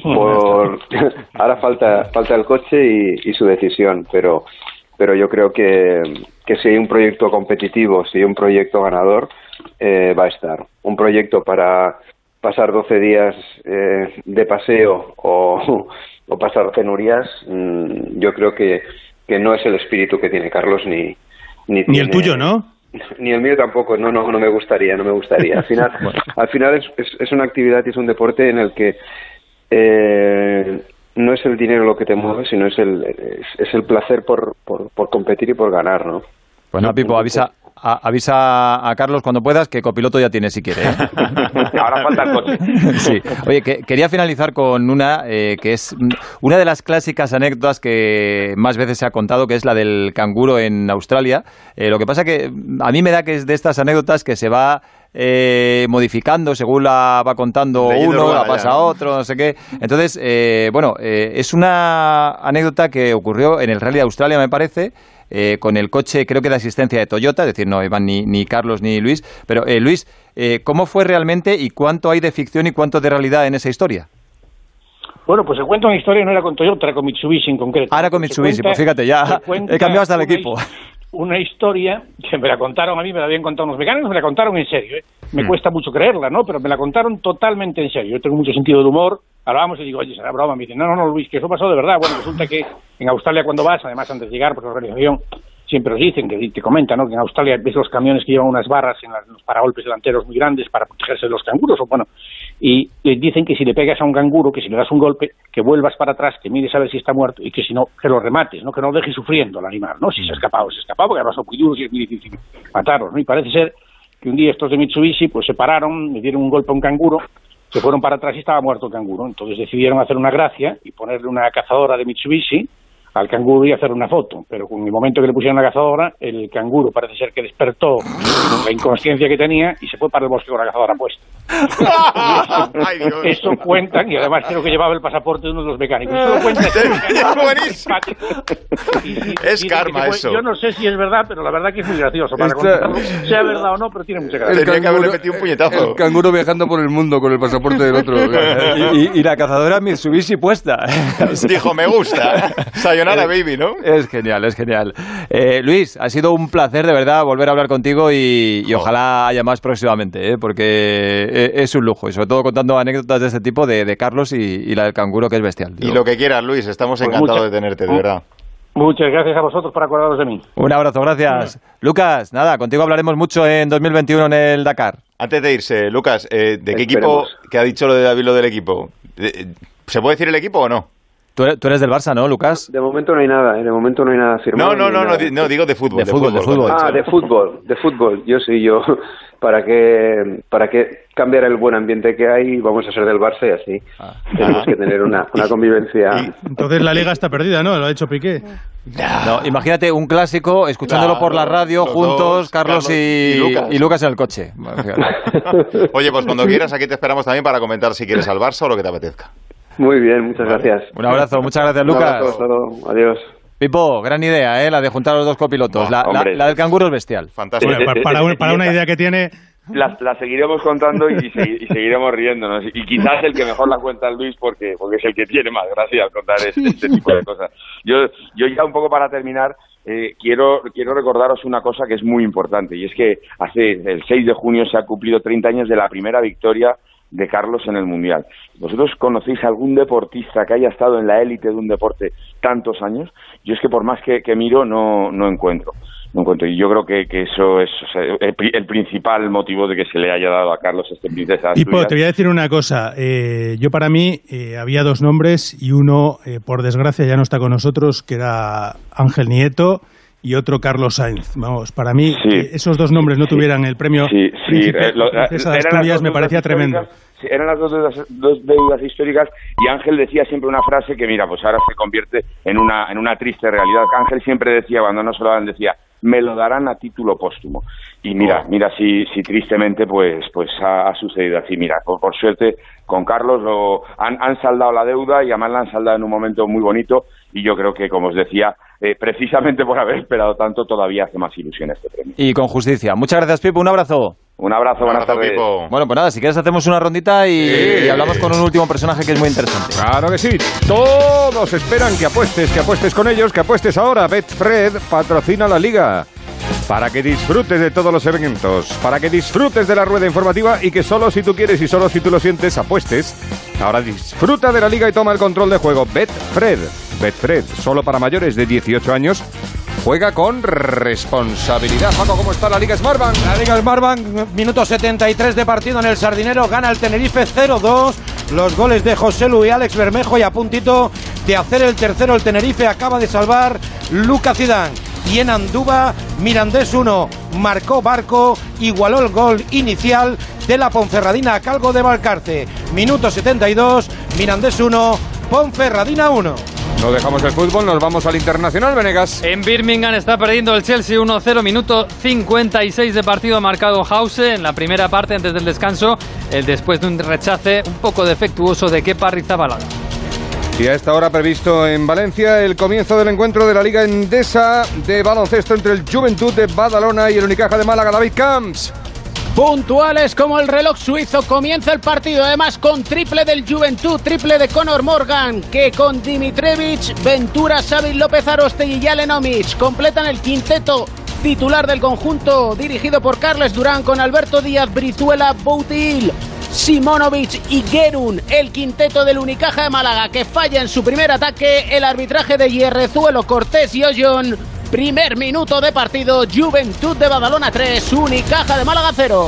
Speaker 24: Por... *laughs* Ahora falta, falta el coche y, y su decisión, pero, pero yo creo que, que si hay un proyecto competitivo, si hay un proyecto ganador, eh, va a estar. Un proyecto para pasar 12 días eh, de paseo o, *laughs* o pasar penurias, mm, yo creo que, que no es el espíritu que tiene Carlos ni... Ni,
Speaker 4: Ni
Speaker 24: tiene-
Speaker 4: el tuyo, ¿no? *laughs*
Speaker 24: Ni el mío tampoco, no, no, no me gustaría, no me gustaría. Al final, al final es, es, es una actividad y es un deporte en el que eh, no es el dinero lo que te mueve, sino es el, es, es el placer por, por, por competir y por ganar, ¿no?
Speaker 3: Pues no, Pipo, avisa, a- avisa a Carlos cuando puedas que copiloto ya tiene si quiere. ¿eh? *laughs*
Speaker 22: Ahora falta el coche.
Speaker 3: Sí. Oye, que- quería finalizar con una eh, que es una de las clásicas anécdotas que más veces se ha contado, que es la del canguro en Australia. Eh, lo que pasa que a mí me da que es de estas anécdotas que se va eh, modificando según la va contando uno, la pasa a otro, no sé qué. Entonces, eh, bueno, eh, es una anécdota que ocurrió en el Rally de Australia, me parece. Eh, con el coche, creo que de asistencia de Toyota, es decir, no iban ni, ni Carlos ni Luis. Pero, eh, Luis, eh, ¿cómo fue realmente y cuánto hay de ficción y cuánto de realidad en esa historia?
Speaker 23: Bueno, pues el cuento en historia no era con Toyota, era con Mitsubishi en concreto.
Speaker 3: Ahora con
Speaker 23: Se
Speaker 3: Mitsubishi,
Speaker 23: cuenta-
Speaker 3: pues fíjate, ya
Speaker 23: se *laughs* cuenta
Speaker 3: he cambiado hasta el
Speaker 23: una
Speaker 3: equipo.
Speaker 23: Una historia que me la contaron a mí, me la habían contado unos mecánicos, me la contaron en serio. ¿eh? Me
Speaker 3: Mm.
Speaker 23: cuesta mucho creerla, ¿no? Pero me la contaron totalmente en serio. Yo tengo mucho sentido del humor. Hablábamos y digo, oye, será broma. Me dicen, no, no, no, Luis, que eso pasó de verdad. Bueno, resulta que en Australia cuando vas, además antes de llegar, porque la organización siempre os dicen, que te comentan, ¿no? Que en Australia ves los camiones que llevan unas barras en, las- en los paragolpes delanteros muy grandes para protegerse de los canguros, o bueno, y les dicen que si le pegas a un canguro, que si le das un golpe, que vuelvas para atrás, que mires a ver si está muerto y que si no, que lo remates, ¿no? Que no lo dejes sufriendo al animal, ¿no? Si se ha escapado, se ha escapado, porque además son muy duros y es muy difícil matarlos, ¿no? Y parece ser que un día estos de Mitsubishi, pues se pararon, le dieron un golpe a un canguro, se fueron para atrás y estaba muerto el canguro. Entonces decidieron hacer una gracia y ponerle una cazadora de Mitsubishi al canguro y hacer una foto. Pero con el momento que le pusieron la cazadora, el canguro parece ser que despertó la inconsciencia que tenía y se fue para el bosque con la cazadora puesta. *laughs*
Speaker 2: Ay, Dios.
Speaker 23: Eso cuentan, y además creo que llevaba el pasaporte de uno de los mecánicos. Eso lo cuenta mecánico *laughs*
Speaker 2: Buenísimo.
Speaker 23: Y- y-
Speaker 2: Es
Speaker 23: y dice
Speaker 2: karma eso.
Speaker 23: Yo no sé si es verdad, pero la verdad que es muy gracioso. Para
Speaker 21: Esta-
Speaker 23: sea verdad o no, pero tiene mucha gracia.
Speaker 2: Tenía que haberle metido un puñetazo.
Speaker 21: El canguro viajando por el mundo con el pasaporte del otro. *laughs*
Speaker 3: y, y- y la cazadora Mitsubishi puesta.
Speaker 2: Dijo, me gusta. Sayonara, baby, ¿no?
Speaker 3: Es genial, es genial. Eh, Luis, ha sido un placer de verdad volver a hablar contigo y, y ojalá haya más próximamente, ¿eh? porque es un lujo y sobre todo contando anécdotas de este tipo de, de Carlos y, y la del canguro que es bestial.
Speaker 2: Y lo que quieras, Luis, estamos
Speaker 23: Pues
Speaker 2: encantados
Speaker 23: mucha-
Speaker 2: de tenerte, de verdad.
Speaker 23: Muchas gracias a vosotros por acordaros de mí.
Speaker 3: Un abrazo, gracias. Lucas, nada, contigo hablaremos mucho en 2021 en el Dakar.
Speaker 2: Antes de irse, Lucas, eh, ¿de qué
Speaker 24: Esperemos.
Speaker 2: equipo, que ha dicho lo de David, lo del equipo? Eh, ¿Se puede decir el equipo o no?
Speaker 3: Tú eres, tú eres del Barça, ¿no, Lucas?
Speaker 24: De momento no hay nada, ¿eh? de momento no hay nada firmado.
Speaker 2: No, no, no, no, no, digo de fútbol.
Speaker 3: De fútbol, de fútbol.
Speaker 24: Ah, de fútbol, de fútbol. Yo sí, yo. *laughs* Para que, para que cambiar el buen ambiente que hay, vamos a ser del Barça y así.
Speaker 2: Ah.
Speaker 24: Tenemos que tener una, *laughs* una convivencia.
Speaker 4: Entonces la liga está perdida, ¿no? Lo ha hecho Piqué.
Speaker 3: No, imagínate un clásico, escuchándolo por la radio juntos,
Speaker 2: dos,
Speaker 3: Carlos,
Speaker 2: Carlos
Speaker 3: y,
Speaker 2: y Lucas.
Speaker 3: y Lucas en el coche. *laughs*
Speaker 2: Oye, pues cuando quieras, aquí te esperamos también para comentar si quieres al Barça o lo que te apetezca.
Speaker 24: Muy bien, muchas gracias.
Speaker 3: Un abrazo, muchas gracias,
Speaker 24: Un abrazo,
Speaker 3: Lucas.
Speaker 24: hasta luego. Adiós.
Speaker 3: Pipo, gran idea, ¿eh? La de juntar a los dos copilotos. La, la-
Speaker 22: hombre.
Speaker 3: la del canguro es bestial.
Speaker 2: Fantástico.
Speaker 4: Bueno, para, un- para una idea que tiene,
Speaker 22: La, la seguiremos contando y, segui- y seguiremos riéndonos. Y quizás el que mejor la cuenta es Luis porque, porque es el que tiene más gracia al contar este, este tipo de cosas. Yo, yo ya un poco para terminar, eh, quiero, quiero recordaros una cosa que es muy importante y es que hace el 6 de junio se ha cumplido 30 años de la primera victoria de Carlos en el Mundial. ¿Vosotros conocéis algún deportista que haya estado en la élite de un deporte tantos años? Yo es que por más que, que miro no, no encuentro. no encuentro. Y yo creo que, que eso es o sea, el, pri- el principal motivo de que se le haya dado a Carlos este princesa Asturias.
Speaker 4: te voy a decir una cosa. Eh, yo para mí eh, había dos nombres y uno, eh, por desgracia, ya no está con nosotros, que era Ángel Nieto y otro Carlos Sainz. Vamos, para mí,
Speaker 22: Sí.
Speaker 4: que esos dos nombres no tuvieran el premio
Speaker 22: Sí,
Speaker 4: Príncipe-
Speaker 22: eh, lo-
Speaker 4: Princesa de Asturias me parecía tremendo.
Speaker 22: eran las dos deudas, dos deudas históricas y Ángel decía siempre una frase que, mira, pues ahora se convierte en una, en una triste realidad. Ángel siempre decía, cuando no se lo dan, decía, me lo darán a título póstumo. Y mira, mira si, si tristemente pues, pues ha, ha sucedido así. Mira, por, por suerte con Carlos lo, han, han saldado la deuda y además la han saldado en un momento muy bonito y yo creo que, como os decía, eh, precisamente por haber esperado tanto, todavía hace más ilusión este premio.
Speaker 3: Y con justicia. Muchas gracias, Pipo. Un abrazo.
Speaker 22: Un abrazo, buenas tardes.
Speaker 3: Bueno, pues nada, si quieres hacemos una rondita y, y hablamos con un último personaje que es muy interesante.
Speaker 21: Claro que sí. Todos esperan que apuestes, que apuestes con ellos, que apuestes ahora. Betfred patrocina la liga. Para que disfrutes de todos los eventos, para que disfrutes de la rueda informativa y que solo si tú quieres y solo si tú lo sientes, apuestes. Ahora disfruta de la liga y toma el control de juego. Betfred. Betfred, solo para mayores de 18 años. Juega con responsabilidad. Paco, ¿cómo está la Liga Smartbank?
Speaker 5: La Liga Smartbank, minuto 73 de partido en el Sardinero, gana el Tenerife 0-2. Los goles de José Luis Alex Bermejo y a puntito de hacer el tercero el Tenerife acaba de salvar Luca Zidane. Y en Andúba, Mirandés 1, marcó Barco, igualó el gol inicial de la Ponferradina a Calvo de Valcarce. Minuto 72, Mirandés 1, Ponferradina 1.
Speaker 21: No dejamos el fútbol, nos vamos al internacional, Venegas.
Speaker 26: En Birmingham está perdiendo el Chelsea 1-0, minuto 56 de partido marcado House en la primera parte antes del descanso, el después de un rechace un poco defectuoso de Kepa Rizabalaga.
Speaker 21: Y a esta hora previsto en Valencia el comienzo del encuentro de la Liga Endesa de baloncesto entre el Juventud de Badalona y el Unicaja de Málaga, David Camps.
Speaker 27: Puntuales como el reloj suizo, comienza el partido además con triple del Juventud, triple de Conor Morgan, que con Dimitrevich, Ventura, Xavi López Aroste y Jalenomic completan el quinteto titular del conjunto dirigido por Carles Durán con Alberto Díaz, Brizuela, Boutil, Simonovic y Gerun, el quinteto del Unicaja de Málaga que falla en su primer ataque, el arbitraje de Hierrezuelo, Cortés y Ollón. Primer minuto de partido, Juventud de Badalona 3, Unicaja de Málaga 0.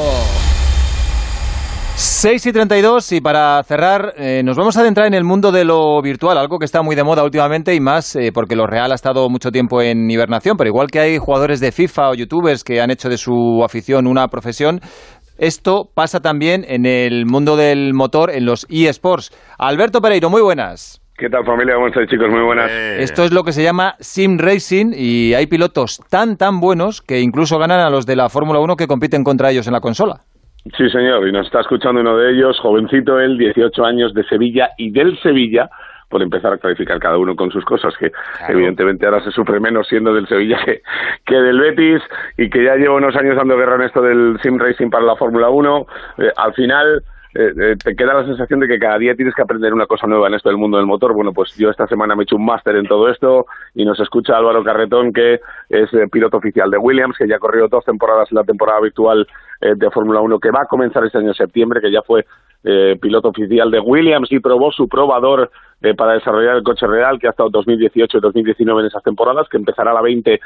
Speaker 3: 6 y 32 y para cerrar eh, nos vamos a adentrar en el mundo de lo virtual, algo que está muy de moda últimamente y más eh, porque lo real ha estado mucho tiempo en hibernación, pero igual que hay jugadores de FIFA o youtubers que han hecho de su afición una profesión, esto pasa también en el mundo del motor, en los eSports. Alberto Pereiro, muy buenas.
Speaker 28: ¿Qué tal familia? ¿Cómo estáis chicos? Muy buenas.
Speaker 3: Esto es lo que se llama Sim Racing y hay pilotos tan tan buenos que incluso ganan a los de la Fórmula 1 que compiten contra ellos en la consola.
Speaker 28: Sí, señor, y nos está escuchando uno de ellos, jovencito él, 18 años de Sevilla y del Sevilla, por empezar a clarificar cada uno con sus cosas, que evidentemente ahora se sufre menos siendo del Sevilla que, que del Betis y que ya lleva unos años dando guerra en esto del sim racing para la Fórmula 1. Eh, al final eh, eh, te queda la sensación de que cada día tienes que aprender una cosa nueva en esto del mundo del motor. Bueno, pues yo esta semana me he hecho un máster en todo esto y nos escucha Álvaro Carretón, que es eh, piloto oficial de Williams, que ya ha corrido dos temporadas en la temporada virtual eh, de Fórmula 1, que va a comenzar este año en septiembre, que ya fue eh, piloto oficial de Williams y probó su probador para desarrollar el coche real, que ha estado 2018 y 2019 en esas temporadas, que empezará la 20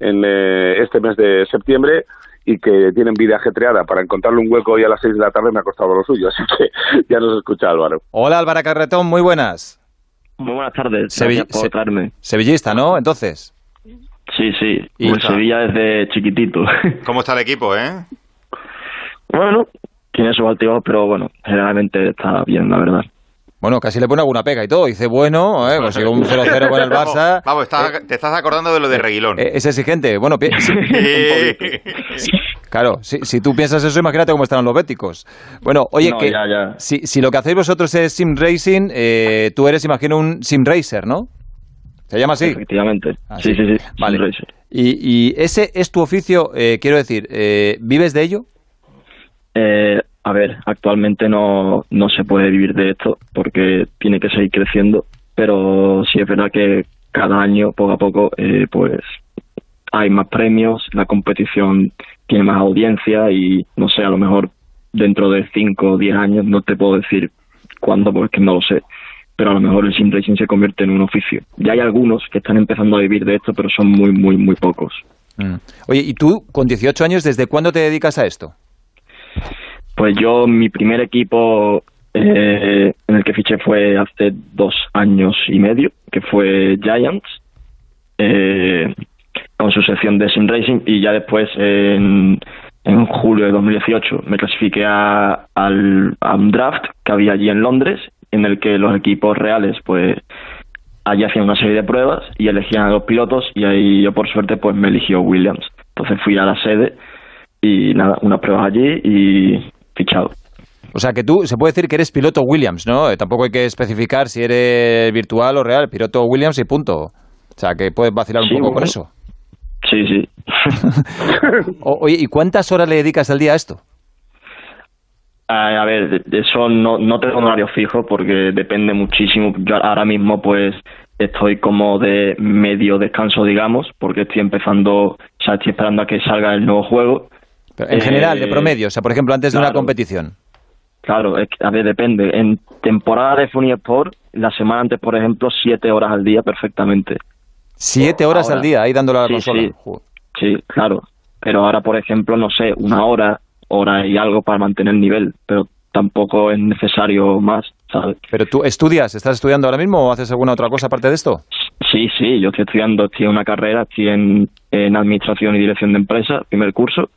Speaker 28: en este mes de septiembre y que tienen vida ajetreada. Para encontrarle un hueco hoy a las 6 de la tarde me ha costado lo suyo, *laughs* así que ya nos escucha Álvaro.
Speaker 3: Hola Álvaro Carretón, muy buenas.
Speaker 29: Muy buenas tardes.
Speaker 3: Sevi-
Speaker 29: Gracias por traerme.
Speaker 3: Sevillista, ¿no? Entonces.
Speaker 29: Sí, sí.
Speaker 2: ¿Y
Speaker 29: En
Speaker 2: está?
Speaker 29: Sevilla desde chiquitito. *laughs*
Speaker 2: ¿Cómo está el equipo, eh?
Speaker 29: bueno, tiene sus altibajos, pero bueno, generalmente está bien, la verdad.
Speaker 3: Bueno, casi le pone alguna pega y todo. Dice, bueno, eh, consiguió un *laughs* 0-0 con el Barça.
Speaker 2: Vamos, estás- te estás acordando de lo de Reguilón.
Speaker 3: Eh, es exigente. Bueno, si- *laughs* claro, si, si tú piensas eso, imagínate cómo estarán los béticos. Bueno, oye,
Speaker 29: No,
Speaker 3: que
Speaker 29: ya, ya.
Speaker 3: Si, si lo que hacéis vosotros es sim racing, eh, tú eres, imagino, un sim racer, ¿no? ¿Se llama así?
Speaker 29: Efectivamente.
Speaker 3: Ah,
Speaker 29: sí, sí, sí.
Speaker 3: Vale.
Speaker 29: Sim racer.
Speaker 3: Y, y ese es tu oficio, eh, quiero decir, eh, ¿vives de ello?
Speaker 29: Eh, a ver, actualmente no, no se puede vivir de esto porque tiene que seguir creciendo, pero sí es verdad que cada año, poco a poco, eh, pues hay más premios, la competición tiene más audiencia y no sé, a lo mejor dentro de 5 o 10 años, no te puedo decir cuándo porque no lo sé, pero a lo mejor el sim racing se convierte en un oficio. Ya hay algunos que están empezando a vivir de esto, pero son muy, muy, muy pocos.
Speaker 3: Mm. Oye, ¿y tú con 18 años desde cuándo te dedicas a esto?
Speaker 29: Pues yo, mi primer equipo eh, en el que fiché fue hace dos años y medio, que fue Giants, eh, con su sección de Sim Racing, y ya después, en, en julio de 2018, me clasifiqué a, al, a un draft que había allí en Londres, en el que los equipos reales, pues, allí hacían una serie de pruebas y elegían a los pilotos, y ahí yo, por suerte, pues me eligió Williams. Entonces fui a la sede y nada, unas pruebas allí y fichado.
Speaker 3: O sea, que tú se puede decir que eres piloto Williams, ¿no? Eh, tampoco hay que especificar si eres virtual o real, piloto Williams y punto. O sea, que puedes vacilar un poco con eso.
Speaker 29: Sí, sí. *laughs*
Speaker 3: Oye, ¿y cuántas horas le dedicas al día a esto?
Speaker 29: A, a ver, eso no, no tengo un horario fijo porque depende muchísimo. Yo ahora mismo pues estoy como de medio descanso, digamos, porque estoy empezando, o sea, estoy esperando a que salga el nuevo juego.
Speaker 3: Pero en general, de
Speaker 29: Eh,
Speaker 3: promedio, o sea, por ejemplo, antes de una competición.
Speaker 29: Claro, es que, a ver, depende. En temporada de Funny Sport, la semana antes, por ejemplo, siete horas al día perfectamente.
Speaker 3: Siete horas
Speaker 29: Ahora-
Speaker 3: al día ahí dándole a la
Speaker 29: Sí,
Speaker 3: consola.
Speaker 29: sí. Sí, claro. Pero ahora, por ejemplo, no sé, una hora, hora y algo para mantener el nivel, pero tampoco es necesario más, ¿sabes?
Speaker 3: Pero tú estudias, ¿estás estudiando ahora mismo o haces alguna otra cosa aparte de esto?
Speaker 29: Sí, sí, yo estoy estudiando, estoy en una carrera, estoy en, en Administración y Dirección de Empresa, primer curso,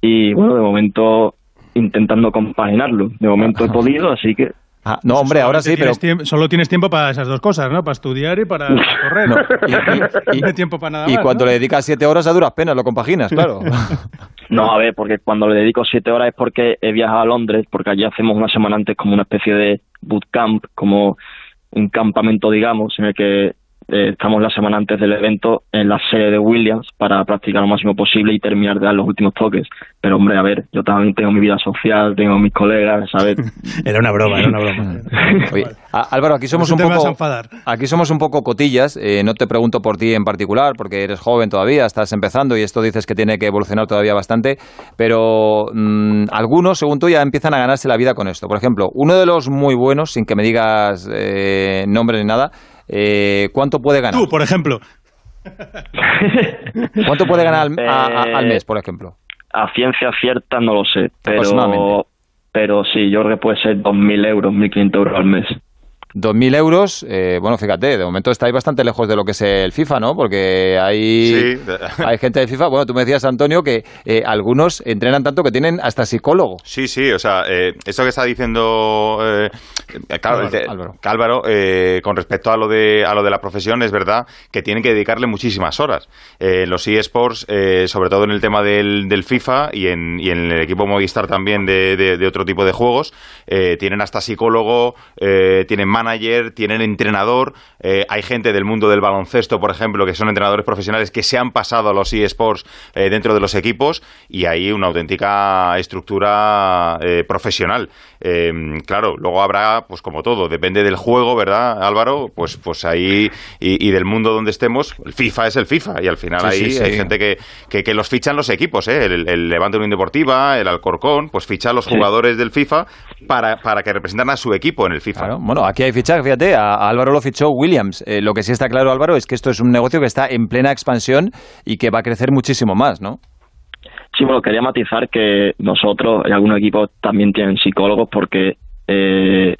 Speaker 29: y bueno, de momento intentando compaginarlo. De momento he podido, así que...
Speaker 3: Ah, no, hombre, ahora sí, pero...
Speaker 4: Tiempo- solo tienes tiempo para esas dos cosas, ¿no? Para estudiar y para correr.
Speaker 3: No, *laughs*
Speaker 4: No tienes tiempo para nada
Speaker 3: Y
Speaker 4: más,
Speaker 3: cuando
Speaker 4: ¿no?
Speaker 3: le dedicas siete horas a duras penas, lo compaginas, claro. *laughs*
Speaker 29: No, a ver, porque cuando le dedico siete horas es porque he viajado a Londres, porque allí hacemos una semana antes como una especie de bootcamp, como un campamento, digamos, en el que eh, estamos la semana antes del evento en la sede de Williams para practicar lo máximo posible y terminar de dar los últimos toques. Pero, hombre, a ver, yo también tengo mi vida social, tengo mis colegas, ¿sabes? *laughs*
Speaker 4: Era una broma, era una broma. *laughs*
Speaker 3: Oye, Álvaro, aquí somos
Speaker 4: No
Speaker 3: un
Speaker 4: te vas a
Speaker 3: poco
Speaker 4: enfadar.
Speaker 3: aquí somos un poco cotillas. eh, no te pregunto por ti en particular, porque eres joven todavía, estás empezando y esto dices que tiene que evolucionar todavía bastante. Pero mm, algunos, según tú, ya empiezan a ganarse la vida con esto. Por ejemplo, uno de los muy buenos, sin que me digas eh, nombre ni nada, eh, ¿cuánto puede ganar?
Speaker 4: Tú, por ejemplo. *laughs*
Speaker 3: ¿Cuánto puede ganar al, a- a-
Speaker 29: Eh,
Speaker 3: al mes, por ejemplo?
Speaker 29: A ciencia cierta no lo sé, pero, pero sí, yo creo que puede ser 2.000 euros, 1.500 euros al mes.
Speaker 3: 2.000 euros, eh, bueno, fíjate, de momento estáis bastante lejos de lo que es el FIFA, ¿no? Porque hay,
Speaker 2: Sí. *laughs*
Speaker 3: hay gente de FIFA, bueno, tú me decías, Antonio, que eh, algunos entrenan tanto que tienen hasta psicólogo.
Speaker 2: Sí, sí, o sea, eh, eso que está diciendo eh, claro, el te-
Speaker 3: Álvaro.
Speaker 2: eh, con respecto a lo de a lo de la profesión, es verdad que tienen que dedicarle muchísimas horas. Los eSports, sobre todo en el tema del, del FIFA y en, y en el equipo Movistar también de, de- de otro tipo de juegos, eh, tienen hasta psicólogo, eh, tienen manager, tienen entrenador. eh, hay gente del mundo del baloncesto, por ejemplo, que son entrenadores profesionales que se han pasado a los eSports eh, dentro de los equipos y hay una auténtica estructura eh, profesional. Eh, claro, luego habrá, pues como todo, depende del juego, ¿verdad, Álvaro? Pues, pues ahí y, y del mundo donde estemos, el FIFA es el FIFA y al final
Speaker 3: Sí,
Speaker 2: ahí
Speaker 3: sí, sí.
Speaker 2: hay gente que, que, que los fichan los equipos, ¿eh? El, el Levante Unión Deportiva, el Alcorcón, pues ficha a los jugadores del FIFA para, para que representan a su equipo en el FIFA.
Speaker 3: Claro, bueno, aquí hay fichaje, fíjate, a, a Álvaro lo fichó Williams. Eh, lo que sí está claro, Álvaro, es que esto es un negocio que está en plena expansión y que va a crecer muchísimo más, ¿no?
Speaker 29: Sí, bueno, quería matizar que nosotros y algunos equipos también tienen psicólogos porque eh,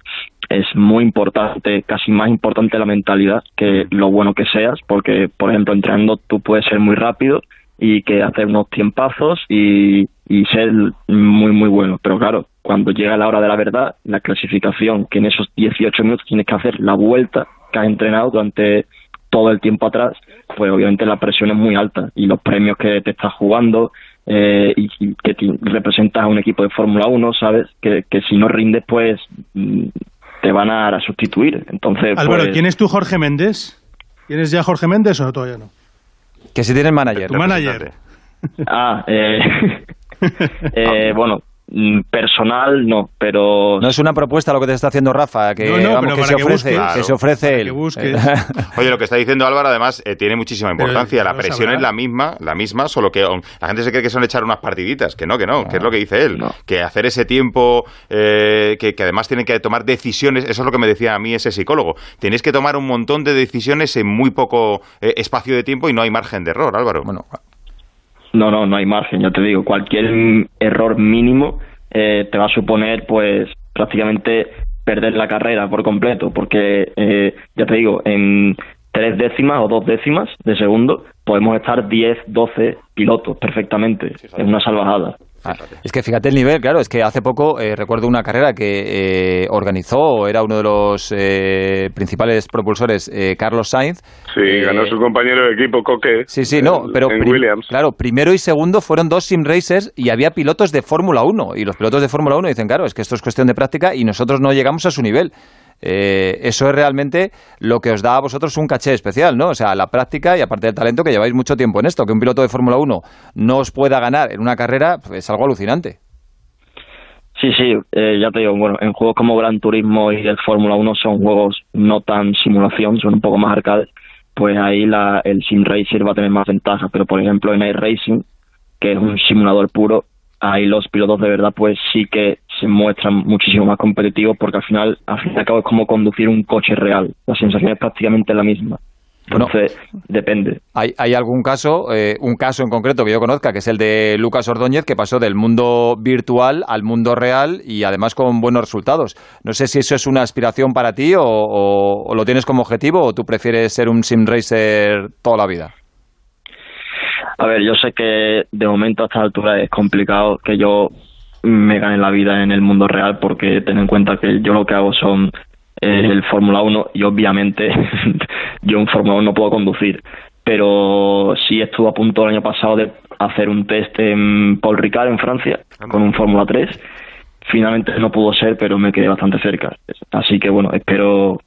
Speaker 29: es muy importante, casi más importante la mentalidad que lo bueno que seas, porque, por ejemplo, entrenando tú puedes ser muy rápido y que hacer unos tiempazos y, y ser muy, muy bueno. Pero claro, cuando llega la hora de la verdad, la clasificación, que en esos 18 minutos tienes que hacer la vuelta que has entrenado durante todo el tiempo atrás, pues obviamente la presión es muy alta y los premios que te estás jugando eh, y, y que representas a un equipo de Fórmula 1, ¿sabes? Que, que si no rindes, pues mm, te van a, a sustituir. Entonces,
Speaker 4: Álvaro,
Speaker 29: pues,
Speaker 4: ¿quién es tu Jorge Méndez? ¿Tienes ya Jorge Méndez o todavía no?
Speaker 3: Que si tienen manager.
Speaker 4: Tu manager.
Speaker 29: Ah, eh, *laughs* eh, *laughs* bueno, mm, personal no, pero...
Speaker 3: No es una propuesta lo que te está haciendo Rafa, que,
Speaker 2: No, no,
Speaker 3: vamos,
Speaker 2: pero
Speaker 3: que
Speaker 2: para
Speaker 3: se
Speaker 2: que
Speaker 3: ofrece,
Speaker 2: busques.
Speaker 3: que se ofrece él.
Speaker 2: busques. *laughs* Oye, lo que está diciendo Álvaro, además, eh, tiene muchísima
Speaker 3: Pero
Speaker 2: importancia. La presión
Speaker 3: sabrá.
Speaker 2: es la misma, la misma, solo que la gente se cree que son echar unas partiditas, que no, que no, que es lo que dice él. Que hacer ese tiempo, eh, que, que además tienen que tomar decisiones, eso es lo que me decía a mí ese psicólogo. Tienes que tomar un montón de decisiones en muy poco eh, espacio de tiempo y no hay margen de error, Álvaro.
Speaker 3: Bueno,
Speaker 29: No, no, no hay margen, ya te digo. Cualquier error mínimo eh, te va a suponer, pues, prácticamente perder la carrera por completo, porque, eh, ya te digo, en tres décimas o dos décimas de segundo podemos estar 10, 12 pilotos perfectamente. Es una salvajada.
Speaker 3: Ah, es que fíjate el nivel, claro, es que hace poco eh, recuerdo una carrera que eh, organizó, era uno de los eh, principales propulsores, eh, Carlos Sainz.
Speaker 28: Sí, ganó su compañero de equipo Coque.
Speaker 3: Sí, sí, no, pero
Speaker 28: Williams.
Speaker 3: claro, primero y segundo fueron dos sim racers y había pilotos de Fórmula 1 y los pilotos de Fórmula 1 dicen, claro, es que esto es cuestión de práctica y nosotros no llegamos a su nivel. Eh, eso es realmente lo que os da a vosotros un caché especial, ¿no? O sea, la práctica y aparte del talento que lleváis mucho tiempo en esto, que un piloto de Fórmula 1 no os pueda ganar en una carrera, pues, es algo alucinante.
Speaker 29: Sí, sí, eh, ya te digo, bueno, en juegos como Gran Turismo y el Fórmula 1 son juegos no tan simulación, son un poco más arcade, pues ahí la, el Sim Racer va a tener más ventajas, pero por ejemplo en iRacing, que es un simulador puro, ahí los pilotos de verdad pues sí que se muestran muchísimo más competitivos porque al final, al fin y al cabo es como conducir un coche real, la sensación es prácticamente la misma. Entonces, depende.
Speaker 3: ¿Hay, hay algún caso, eh, un caso en concreto que yo conozca, que es el de Lucas Ordóñez, que pasó del mundo virtual al mundo real y además con buenos resultados? No sé si eso es una aspiración para ti o, o- o lo tienes como objetivo o tú prefieres ser un sim racer toda la vida.
Speaker 29: A ver, yo sé que de momento a esta altura es complicado que yo me gane la vida en el mundo real porque ten en cuenta que yo lo que hago son eh, el Fórmula 1 y obviamente *laughs* yo en Fórmula 1 no puedo conducir. Pero sí estuve a punto el año pasado de hacer un test en Paul Ricard en Francia con un Fórmula 3. Finalmente no pudo ser, pero me quedé bastante cerca. Así que bueno, espero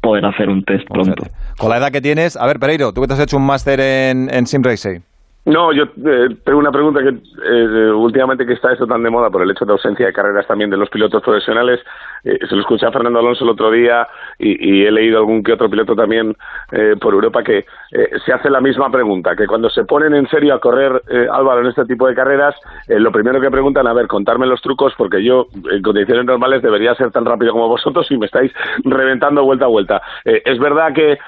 Speaker 29: poder hacer un test pronto.
Speaker 3: Con la edad que tienes, a ver, Pereiro, tú que te has hecho un máster en, en sim racing.
Speaker 28: No, yo eh, tengo una pregunta que eh, últimamente que está esto tan de moda por el hecho de ausencia de carreras también de los pilotos profesionales. Eh, se lo escuché a Fernando Alonso el otro día y, y he leído algún que otro piloto también eh, por Europa que eh, se hace la misma pregunta, que cuando se ponen en serio a correr eh, Álvaro en este tipo de carreras, eh, lo primero que preguntan, a ver, contarme los trucos porque yo en condiciones normales debería ser tan rápido como vosotros y me estáis reventando vuelta a vuelta. Es verdad que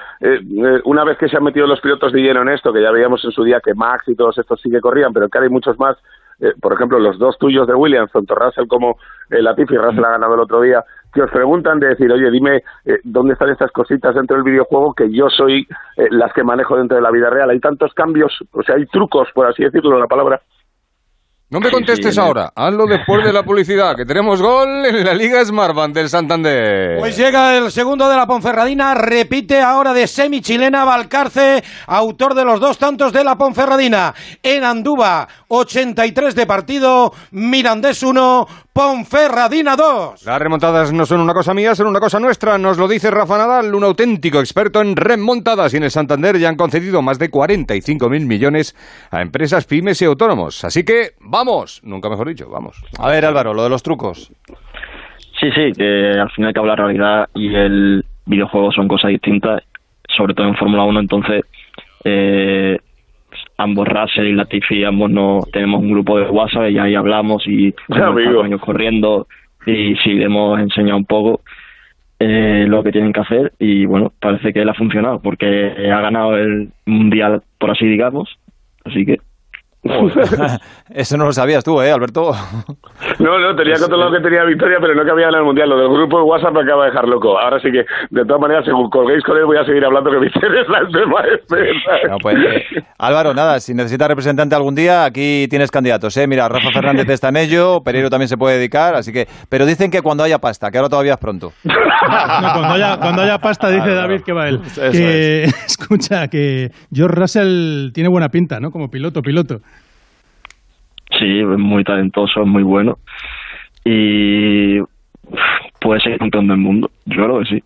Speaker 28: una vez que se han metido los pilotos de lleno en esto, que ya veíamos en su día que Max y todos estos sí que corrían, pero que hay muchos más, eh, por ejemplo, los dos tuyos de Williams, tanto Russell como eh, Latifi, Russell ha ganado el otro día, que os preguntan de decir, oye, dime eh, dónde están estas cositas dentro del videojuego que yo soy eh, las que manejo dentro de la vida real. Hay tantos cambios, o sea, hay trucos, por así decirlo, la palabra.
Speaker 21: No me contestes
Speaker 28: sí, en el-
Speaker 21: ahora, hazlo después de la *laughs* publicidad, que tenemos gol en la Liga Smartbank del Santander.
Speaker 5: Pues llega el segundo de la Ponferradina, repite ahora de semi chilena Valcarce, autor de los dos tantos de la Ponferradina. En Andúba, 83 de partido, Mirandés 1, Ponferradina 2.
Speaker 21: Las remontadas no son una cosa mía, son una cosa nuestra, nos lo dice Rafa Nadal, un auténtico experto en remontadas y en el Santander ya han concedido más de 45.000 millones a empresas, pymes y autónomos. Así que vamos, nunca mejor dicho, vamos.
Speaker 3: A ver, Álvaro, lo de los trucos.
Speaker 29: Sí, sí, que al final que la realidad y el videojuego son cosas distintas, sobre todo en Fórmula 1, entonces eh, ambos Russell y Latifi, ambos no tenemos un grupo de WhatsApp y ahí hablamos y *laughs* estado años corriendo y sí, le hemos enseñado un poco eh, lo que tienen que hacer y bueno, parece que él ha funcionado porque ha ganado el mundial, por así digamos, así que *laughs*
Speaker 3: Eso no lo sabías tú, ¿eh, Alberto?
Speaker 28: No, no, tenía controlado que tenía victoria, pero no cabía en el mundial. Lo del grupo de WhatsApp me acaba de dejar loco. Ahora sí que, de todas maneras, según colguéis con él, voy a seguir hablando que me interesa el tema este.
Speaker 3: No, pues, eh, Álvaro, nada, si necesitas representante algún día, aquí tienes candidatos, ¿eh? Mira, Rafa Fernández está en ello, Pereiro también se puede dedicar, así que... Pero dicen que cuando haya pasta, que ahora todavía es pronto. *laughs*
Speaker 4: No, cuando, haya, cuando haya pasta, dice
Speaker 3: Claro,
Speaker 4: David que va él.
Speaker 3: Eso
Speaker 4: Que, *laughs* escucha, que George Russell tiene buena pinta, ¿no? Como piloto, piloto.
Speaker 29: Sí, muy talentoso, es muy bueno. Y puede ser campeón del mundo. Yo creo que sí.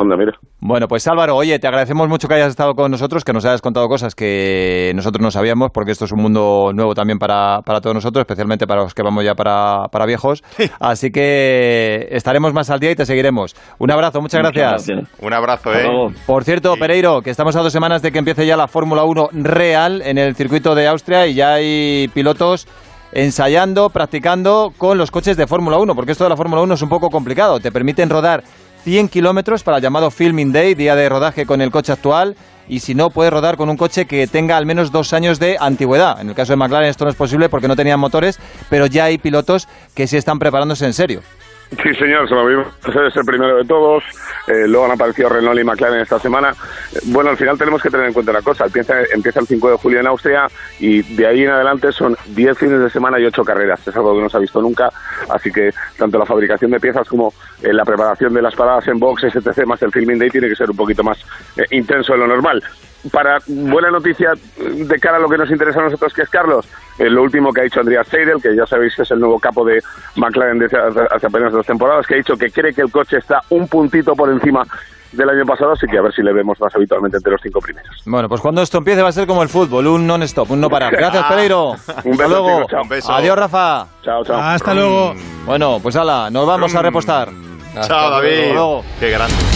Speaker 28: Anda, mira.
Speaker 3: Bueno, pues Álvaro, oye, te agradecemos mucho que hayas estado con nosotros, que nos hayas contado cosas que nosotros no sabíamos, porque esto es un mundo nuevo también para, para todos nosotros, especialmente para los que vamos ya para, para viejos. Así que estaremos más al día y te seguiremos. Un abrazo, muchas
Speaker 29: Muchas
Speaker 3: gracias.
Speaker 29: gracias.
Speaker 2: Un abrazo, ¿eh?
Speaker 3: Por cierto, Pereiro, que estamos a dos semanas de que empiece ya la Fórmula 1 real en el circuito de Austria y ya hay pilotos ensayando, practicando con los coches de Fórmula 1, porque esto de la Fórmula 1 es un poco complicado. Te permiten rodar 100 kilómetros para el llamado Filming Day, día de rodaje con el coche actual. Y si no, puede rodar con un coche que tenga al menos dos años de antigüedad. En el caso de McLaren esto no es posible porque no tenían motores, pero ya hay pilotos que sí están preparándose en serio.
Speaker 28: Sí, señor, se lo vimos. Es el primero de todos. Eh, luego han aparecido Renault y McLaren esta semana. Eh, bueno, al final tenemos que tener en cuenta una cosa. Empieza, empieza el 5 de julio en Austria y de ahí en adelante son 10 fines de semana y 8 carreras. Es algo que no se ha visto nunca. Así que tanto la fabricación de piezas como eh, la preparación de las paradas en box, etc., más el filming day, tiene que ser un poquito más eh, intenso de lo normal para buena noticia de cara a lo que nos interesa a nosotros, que es Carlos, eh, lo último que ha dicho Andreas Seidel, que ya sabéis que es el nuevo capo de McLaren desde hace, hace apenas dos temporadas, que ha dicho que cree que el coche está un puntito por encima del año pasado, así que a ver si le vemos más habitualmente entre los cinco primeros.
Speaker 3: Bueno, pues cuando esto empiece va a ser como el fútbol, un non-stop, un no parar. *laughs* Gracias,
Speaker 28: Ah,
Speaker 3: Pereiro.
Speaker 28: un
Speaker 3: Hasta
Speaker 28: beso,
Speaker 3: luego.
Speaker 28: chao. Un beso.
Speaker 3: Adiós, Rafa.
Speaker 28: Chao, chao.
Speaker 4: Hasta luego.
Speaker 3: Bueno, pues ala, nos vamos a repostar.
Speaker 2: Chao, David.
Speaker 3: Luego.
Speaker 2: Qué grande.